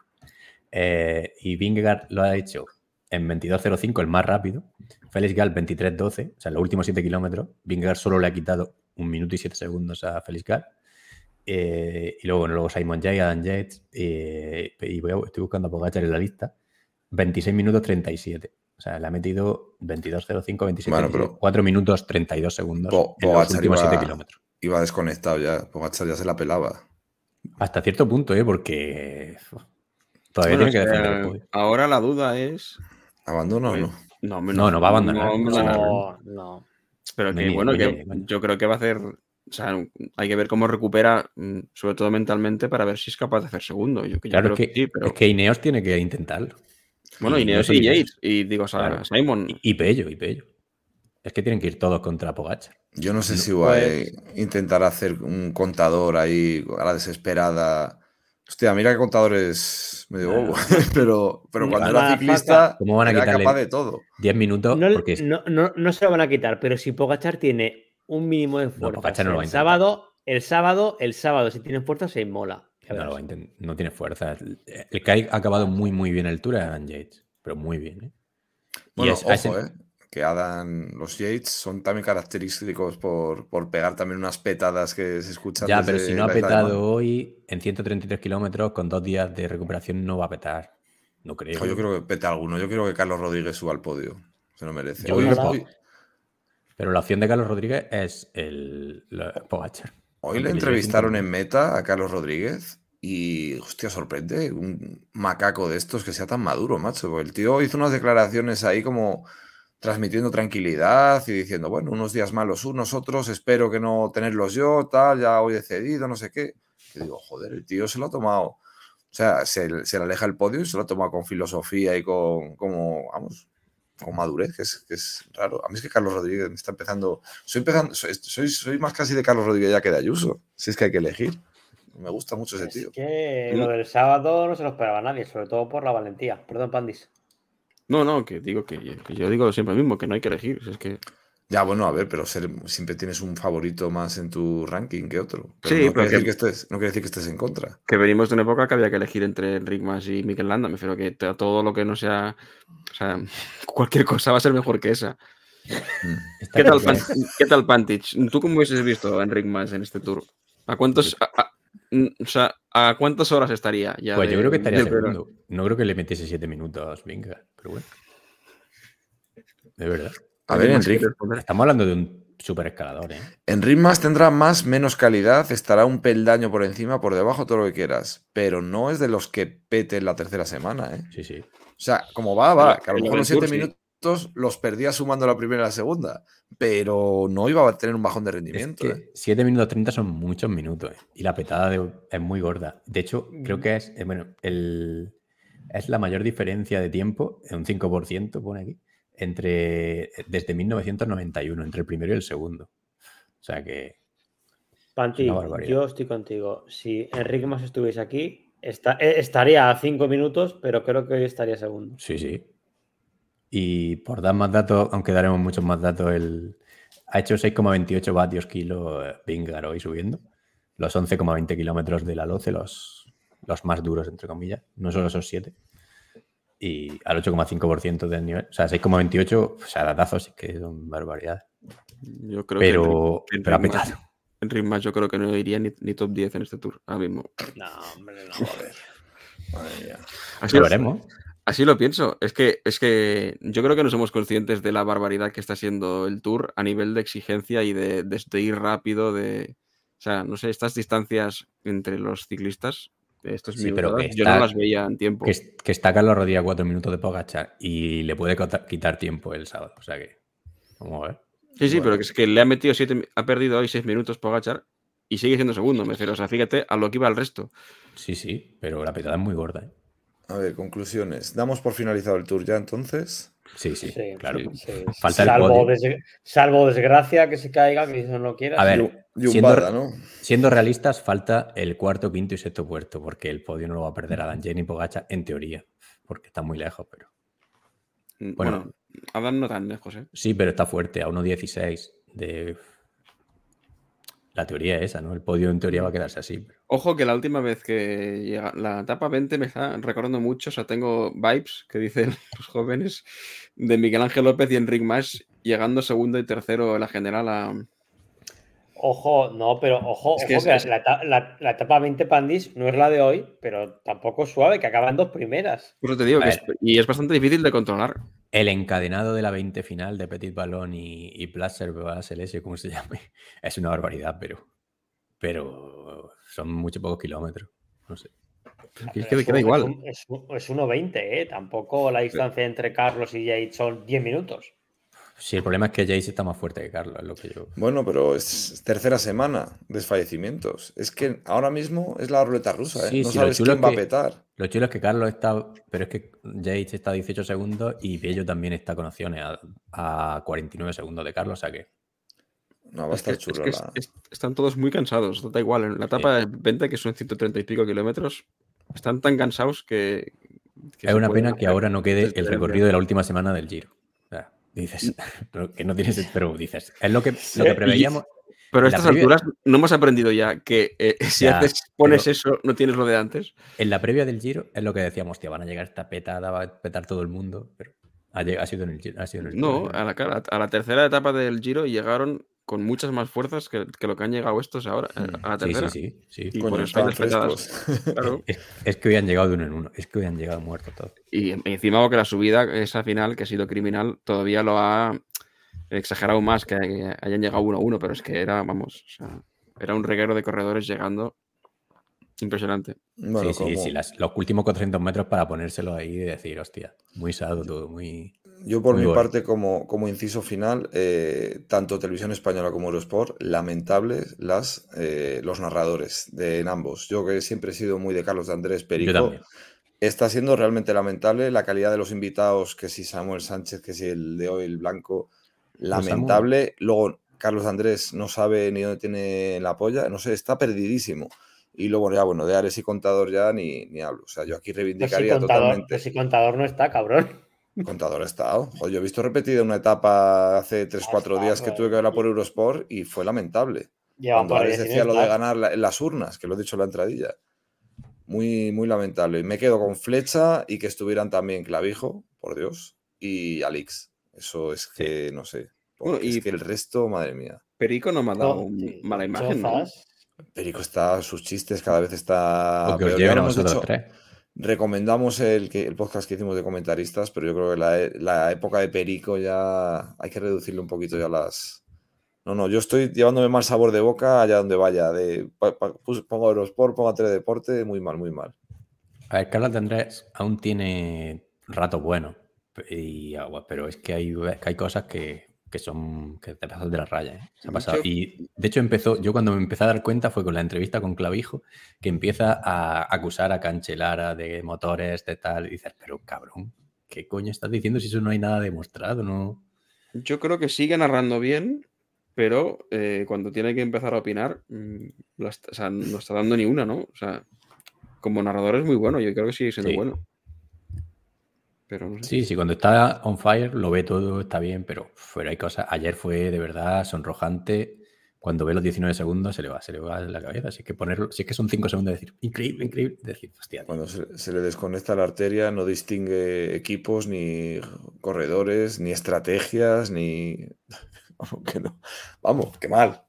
Eh, y Vingegaard lo ha hecho en 22.05, el más rápido. Félix Gal 23.12, o sea, en los últimos 7 kilómetros. Vingegaard solo le ha quitado un minuto y 7 segundos a Félix Gal. Eh, y luego, luego Simon Jay, Adam Yates, eh, y voy a- estoy buscando a Pogacar en la lista. 26 minutos 37. O sea, le ha metido 22.05, 27, Bueno, 27, pero- 4 minutos 32 segundos Po- en los Pogacar últimos iba- 7 kilómetros. Iba desconectado ya. Pogacar ya se la pelaba. Hasta cierto punto, ¿eh? Porque todavía bueno, tiene que defender el podio. ahora la duda es. ¿Abandono o no? No, No, no va a abandonar. no. No, no. Pero que bueno, que yo creo que va a hacer. O sea, hay que ver cómo recupera, mm, sobre todo mentalmente, para ver si es capaz de hacer segundo. Yo, que yo Claro, creo que sí, pero. es que Ineos tiene que intentarlo. Bueno, y y solo Ineos. Yates. Y digo, o sea, Claro. Simon. Y, y Pello, y Pello. Es que tienen que ir todos contra Pogacar. Yo no sé No, si voy pues- a intentar hacer un contador ahí a la desesperada. Hostia, mira qué contador es medio bobo. <laughs> pero, pero cuando era ciclista ¿Cómo van a era quitarle- capaz de todo. 10 minutos, No, porque no, no- no se lo van a quitar, pero si Pogachar tiene un mínimo de fuerza Pogacar no lo va a el sábado, el sábado, el sábado, si tiene fuerza, se inmola. No, lo verás. va a intent- no tiene fuerza. El, el que ha acabado muy, muy bien el Tour es Adam Yates. Pero muy bien, ¿eh? Y Bueno, es- a ese- ojo, ¿eh? Que Adam, los Yates son también característicos por, por pegar también unas petadas que se escuchan. Ya, pero si no ha de petado hoy en 133 kilómetros con dos días de recuperación no va a petar. No creo. Yo creo que peta alguno. Yo quiero que Carlos Rodríguez suba al podio. Se lo merece. Yo Hoy, creo que- hoy- Pero la opción de Carlos Rodríguez es el, la- Pogacar. Hoy le entrevistaron en meta a Carlos Rodríguez y, hostia, sorprende un macaco de estos que sea tan maduro, macho. porque El tío hizo unas declaraciones ahí como transmitiendo tranquilidad y diciendo, bueno, unos días malos unos, otros, espero que no tenerlos yo, tal, ya hoy he cedido, no sé qué. Y digo, joder, el tío se lo ha tomado. O sea, se, se le aleja el podio y se lo ha tomado con filosofía y con, como, vamos, con madurez, que es, que es raro. A mí es que Carlos Rodríguez me está empezando. Soy, empezando soy, soy, soy más casi de Carlos Rodríguez ya que de Ayuso, si es que hay que elegir. Me gusta mucho ese Es tío. que lo del sábado no se lo esperaba nadie, sobre todo por la valentía. Perdón, Pandis. No, no, que digo que, que yo digo siempre lo mismo, que no hay que elegir. Es que. Ya, bueno, a ver, pero ser- siempre tienes un favorito más en tu ranking que otro. Pero Sí, no, pero quiere decir que- estés, no quiere decir que estés en contra. que venimos de una época que había que elegir entre Enric Mas y Mikel Landa. Me refiero que to- todo lo que no sea. O sea, <laughs> cualquier cosa va a ser mejor que esa. Mm. ¿Qué tal, claro. Pan- ¿qué tal Pantich? ¿Tú cómo hubieses visto a Enric Mas en este tour? ¿A cuántos. a- a- o sea, ¿a cuántas horas estaría ya? Pues yo creo que estaría segundo. No creo que le metiese 7 minutos, venga, pero bueno. De verdad. A ver, ¿Alguien más quiere Enrique. Estamos hablando de un super escalador, ¿eh? En ritmas tendrá más, menos calidad, estará un peldaño por encima, por debajo, todo lo que quieras. Pero no es de los que pete en la tercera semana, ¿eh? Sí, sí. O sea, como va, va. Pero- Que a lo mejor los siete Tour, sí. minutos los perdía sumando la primera y la segunda. Pero no iba a tener un bajón de Es rendimiento. ¿eh? que 7 minutos 30 son muchos minutos ¿eh? y la petada de- es muy gorda. De hecho, creo que es, eh, bueno, el, es la mayor diferencia de tiempo, un 5% pone aquí, entre desde 1991, entre el primero y el segundo. O sea que Panti, yo estoy contigo. Si Enrique más estuviese aquí, esta- eh, estaría a cinco minutos, pero creo que hoy estaría segundo. sí, sí. Y por dar más datos, aunque daremos muchos más datos, el, ha hecho 6,28 vatios kilo eh, Vingegaard hoy subiendo. Los 11,20 kilómetros de la Loce, los, los más duros, entre comillas. No solo esos 7. Y al 8,5% del nivel. O sea, 6,28, o sea, datazos sí que son barbaridades. Yo creo que Pero, pero ha Enric Mas- petado. <laughs> Enric Mas yo creo que no iría ni, ni top 10 en este tour ahora mismo. No, hombre, no, joder. Mía. Así Lo lo, veremos. así lo pienso. Es que, es que yo creo que no somos conscientes de la barbaridad que está siendo el tour a nivel de exigencia y de, de- de ir rápido, de. O sea, no sé, estas distancias entre los ciclistas, estos Sí, pero que yo no está- las veía en tiempo. Que, es- que está Carlos Rodríguez a cuatro minutos de Pogachar y le puede quitar tiempo el sábado. O sea que, vamos a ver. Sí, sí, Bueno. pero que es que le ha metido siete, ha perdido hoy seis minutos por agachar y sigue siendo segundo, me refiero. O sea, fíjate a lo que iba el resto. Sí, sí, pero la petada es muy gorda. ¿eh? A ver, conclusiones. ¿Damos por finalizado el tour ya entonces? Sí, sí, claro. sí. Falta el salvo, podio. des- salvo desgracia que se caiga, que eso no lo quiera. A ver, siendo, Barda, ¿no? siendo realistas, falta el cuarto, quinto y sexto puerto, porque el podio no lo va a perder a Dan ni Pogacha en teoría, porque está muy lejos, pero Mm, Bueno. Bueno, Adam no tan lejos, ¿eh? sí, pero está fuerte, a 1.16 de... La teoría es esa, ¿no? El podio en teoría va a quedarse así. pero- Ojo que la última vez que llega la etapa 20 me está recordando mucho, o sea, tengo vibes que dicen <laughs> los jóvenes de Miguel Ángel López y Enric Mas llegando segundo y tercero en la general a... Ojo, no, pero ojo, Es que ojo es- que es- La, la- la etapa 20 Pandis no es la de hoy, pero tampoco es suave, que acaban dos primeras. Por eso te digo, A que es- y es bastante difícil de controlar. El encadenado de la 20 final de Petit Ballon y, y Placer Celeste, como se llame, <laughs> es una barbaridad, pero, pero son muchos pocos kilómetros. No sé. Que es que es queda un- igual. Es 1.20, ¿eh? Tampoco la distancia entre Carlos y Jade son 10 minutos. Sí, el problema es que Jace está más fuerte que Carlos, es lo que yo. Bueno, pero es tercera semana, desfallecimientos. Es que ahora mismo es la ruleta rusa, ¿eh? Sí, no sí, lo sabes chulo quién va a que- petar. Lo chulo es que Carlos está. Pero es que Yates está a 18 segundos y Bello también está con opciones a, a 49 segundos de Carlos. O sea que. No, va a Es que, estar es chulo. que la- es- están todos muy cansados, da igual. En la etapa de 20, que son 130 y pico kilómetros, están tan cansados que... que es una pena que ahora no quede el recorrido de la última semana del Giro. Dices. <laughs> pero que no tienes. Pero dices. Es lo que, lo que preveíamos. Pero a estas previa- alturas no hemos aprendido ya que eh, <laughs> si Ya, haces, pones pero- eso, no tienes lo de antes. En la previa del Giro es lo que decíamos, hostia, van a llegar esta petada, va a petar todo el mundo. Pero ha, sido en el Giro. Ha sido en el No, a la, cara- a la tercera etapa del Giro llegaron con muchas más fuerzas que, que lo que han llegado estos ahora, a la Sí, tercera. sí, sí. sí. Y por. Claro. <laughs> Es, es que hoy han llegado de uno en uno. Es que hoy han llegado muertos todos. Y en- encima que la subida, esa final, que ha sido criminal, todavía lo ha exagerado más, que hayan llegado uno a uno, pero es que era, vamos, o sea, era un reguero de corredores llegando impresionante. Bueno, sí, sí, sí, las- los últimos 400 metros para ponérselo ahí y decir, hostia, muy sado todo, muy... Yo por Muy mi bueno. parte, como, como inciso final, eh, tanto Televisión Española como Eurosport, lamentables las, eh, los narradores de en ambos. Yo que siempre he sido muy de Carlos de Andrés Perico, está siendo realmente lamentable la calidad de los invitados, que si Samuel Sánchez, que si el de hoy, el blanco, lamentable. Luego Carlos Andrés no sabe ni dónde tiene la polla, no sé, está perdidísimo. Y luego ya, bueno, de Ares y Contador ya ni, ni hablo. O sea, yo aquí Pero si, reivindicaría contador, totalmente... pero si contador no está, cabrón. Contador estado. Joder, yo he visto repetida una etapa hace 3-4 estado, días que tuve que verla por Eurosport y fue lamentable. Cuando Ares decía lo de ganar la- en las urnas, que lo he dicho en la entradilla. Muy, muy lamentable. Y me quedo con Flecha y que estuvieran también Clavijo, por Dios, y Alix. Eso es que, no sé. Bueno, y- es que el resto, madre mía. Perico no me ha dado No, un- sí, mala imagen, ¿no? Perico está, sus chistes cada vez está. Os lleven a hemos vosotros dicho- tres. Recomendamos el, podcast que hicimos de comentaristas, pero yo creo que la, época de Perico ya hay que reducirle un poquito ya las... No, no, yo estoy llevándome mal sabor de boca allá donde vaya. De, pa- pa- pongo Eurosport, pongo Teledeporte, muy mal, muy mal. A ver, Carlos de Andrés aún tiene ratos buenos, y, pero es que hay, hay cosas que, que son que te pasas de la raya. ¿eh? Se ha pasado. Y de hecho empezó, yo cuando me empecé a dar cuenta fue con la entrevista con Clavijo, que empieza a acusar a Cancelara de motores, de tal, y dices, pero cabrón, ¿qué coño estás diciendo si eso no hay nada demostrado? No? Yo creo que sigue narrando bien, pero eh, cuando tiene que empezar a opinar, mm, la est- o sea, no está dando ni una, ¿no? O sea, como narrador es muy bueno, yo creo que sigue siendo Sí. bueno. Pero no sé. Sí, sí, cuando está on fire lo ve todo, está bien, pero fuera hay cosas. Ayer fue de verdad sonrojante. Cuando ve los 19 segundos se le va, se le va la cabeza. Así que ponerlo, si es que son 5 segundos, decir increíble, increíble, decir, hostia, tío. Cuando se, se le desconecta la arteria no distingue equipos, ni corredores, ni estrategias, ni... <laughs> Vamos, que no. Vamos, qué mal.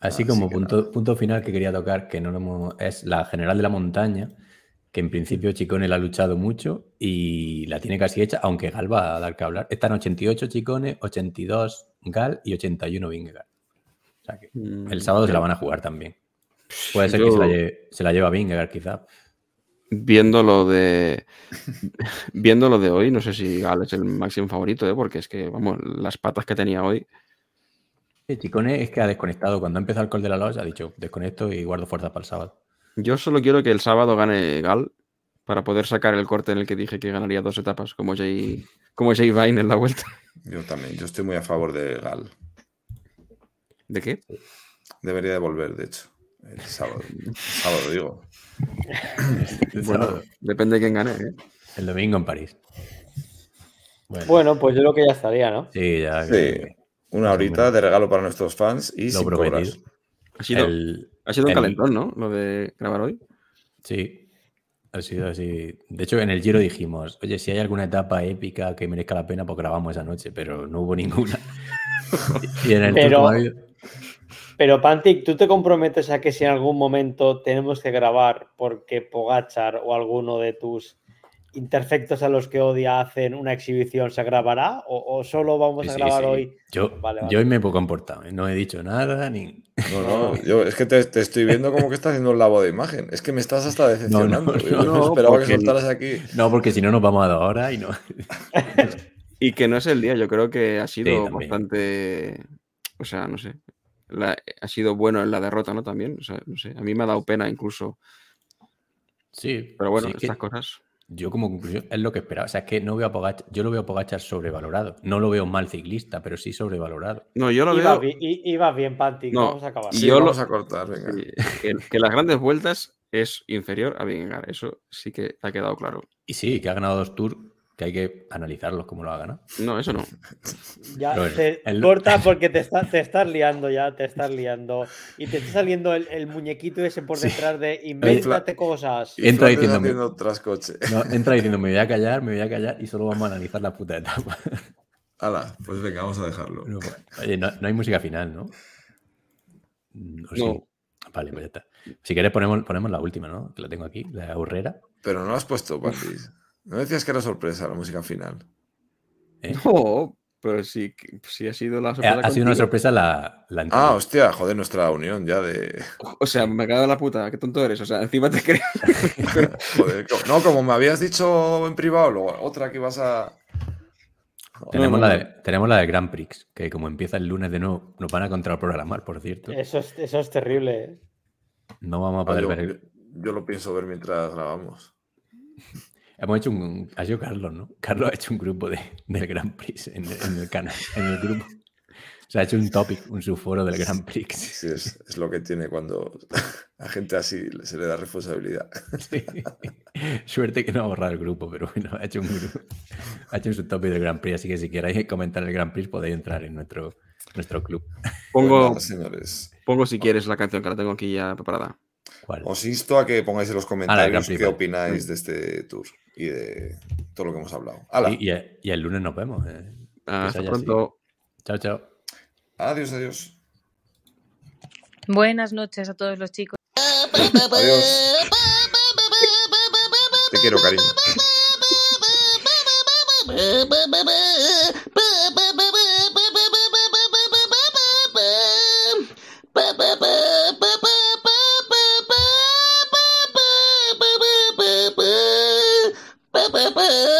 Así Así como que punto, punto final que quería tocar, que no lo hemos- es la general de la montaña, que en principio Chicone la ha luchado mucho y la tiene casi hecha, aunque Gal va a dar que hablar. Están 88 Chicone, 82 Gal y 81 Vingegaard. O sea que Mm, el sábado se la van a jugar también. Puede ser que se la, lleve, se la lleva Vingegaard quizá. Viendo lo de. <laughs> Viendo lo de hoy, no sé si Gal es el máximo favorito, ¿eh? porque es que, vamos, las patas que tenía hoy. Sí, Chicone es que ha desconectado. Cuando ha empezado el Col de la Loja ha dicho desconecto y guardo fuerza para el sábado. Yo solo quiero que el sábado gane Gal para poder sacar el corte en el que dije que ganaría dos etapas, como Jay, como Jay Vine en la vuelta. Yo también, yo estoy muy a favor de Gal. ¿De qué? Debería de volver, de hecho. El sábado. El sábado, digo. <laughs> El Bueno, sábado. depende de quién gane. ¿eh? El domingo en París. Bueno, Bueno, pues yo creo que ya estaría, ¿no? sí, ya. Sí. que- Una horita de regalo para nuestros fans y Lo sin prometido. Ha sido, el- ha sido un el- calentón, ¿no? Lo de grabar hoy. Sí, ha sido así. De hecho, en el Giro dijimos, oye, si hay alguna etapa épica que merezca la pena, pues grabamos esa noche, pero no hubo ninguna. <laughs> y en el Pero- Pero Pantic, ¿tú te comprometes a que si en algún momento tenemos que grabar porque Pogachar o alguno de tus interfectos a los que odia hacen una exhibición se grabará? ¿O, o solo vamos Sí, a grabar sí. hoy? Yo, Vale, vale. yo hoy me he comportado, ¿eh? no he dicho nada, ni. <laughs> No, no, yo es que te, te estoy viendo como que estás haciendo un lavo de imagen. Es que me estás hasta decepcionando. no, yo no, no, esperaba que soltaras aquí. No, porque si no nos vamos a dar hora y no. <laughs> Y que no es el día, yo creo que ha sido bastante. O sea, no sé. la- ha sido bueno en la derrota, ¿no? También. O sea, no sé. A mí me ha dado pena incluso. Sí, Pero bueno, sí, que estas cosas. Yo como conclusión es lo que esperaba. O sea, es que no veo a Pogacar, yo lo veo a Pogachar sobrevalorado. No lo veo mal ciclista, pero sí sobrevalorado. No, yo lo Iba, veo. bi- i- iba bien, Pantic, No, vamos a acabar. Y Sí, yo lo- vamos a cortar, venga. sí, que, que las grandes vueltas es inferior a Vingegaard. Eso sí que ha quedado claro. Y sí, que ha ganado dos tours, que hay que analizarlos como lo ha ganado. No, eso no. <laughs> Ya bueno, te el- corta <laughs> porque te, está- te estás liando ya, te estás liando. Y te está saliendo el, el muñequito ese por Sí. detrás de invéntate cosas. Y Entra diciéndome-. No, entra <laughs> diciendo, me voy a callar, me voy a callar y solo vamos a analizar la puta etapa. Hala, pues venga, vamos a dejarlo. No, pues, Oye, no, no hay música final, ¿no? Mm, ¿o sí? No. Vale, pues ya está. Si quieres ponemos, ponemos la última, ¿no? Que la tengo aquí, la aurrera. Pero no lo has puesto, Patis. No decías que era sorpresa la música final. ¿eh? No, pero sí, que- sí ha sido la Ha, sorpresa. ha sido una sorpresa la, la Ah, hostia, joder, nuestra unión ya de. <laughs> O sea, me cago en la puta. Qué tonto eres. O sea, encima te crees. <laughs> Joder, no, como me habías dicho en privado, luego otra que ibas a. tenemos, no, la no. de, tenemos la de Grand Prix, que como empieza el lunes de nuevo, nos van a contraprogramar, por cierto. Eso es, eso es terrible. ¿eh? No vamos a Ah, poder yo, ver. el- yo lo pienso ver mientras grabamos. Hemos hecho un. Ha sido Carlos, ¿no? <laughs> Carlos ha hecho un grupo de, del Grand Prix en, en el canal, en el grupo. O sea, ha hecho un topic, un subforo del Grand Prix. Sí, es, es lo que tiene cuando <laughs> a gente así se le da responsabilidad. Sí. Suerte que no ha borrado el grupo, pero bueno, ha hecho un grupo. Ha hecho un subtopic del Grand Prix, así que si queréis comentar el Grand Prix podéis entrar en nuestro, nuestro club. Pongo, señores. pongo si quieres la canción que la tengo aquí ya preparada. ¿Cuál? Os insto a que pongáis en los comentarios qué opináis de este tour y de todo lo que hemos hablado. Y, y- y el lunes nos vemos. eh. Hasta haya así. pronto. Chao, chao. Adiós, adiós. Buenas noches a todos los chicos. Adiós. Te quiero, cariño. <laughs> Bye. <laughs>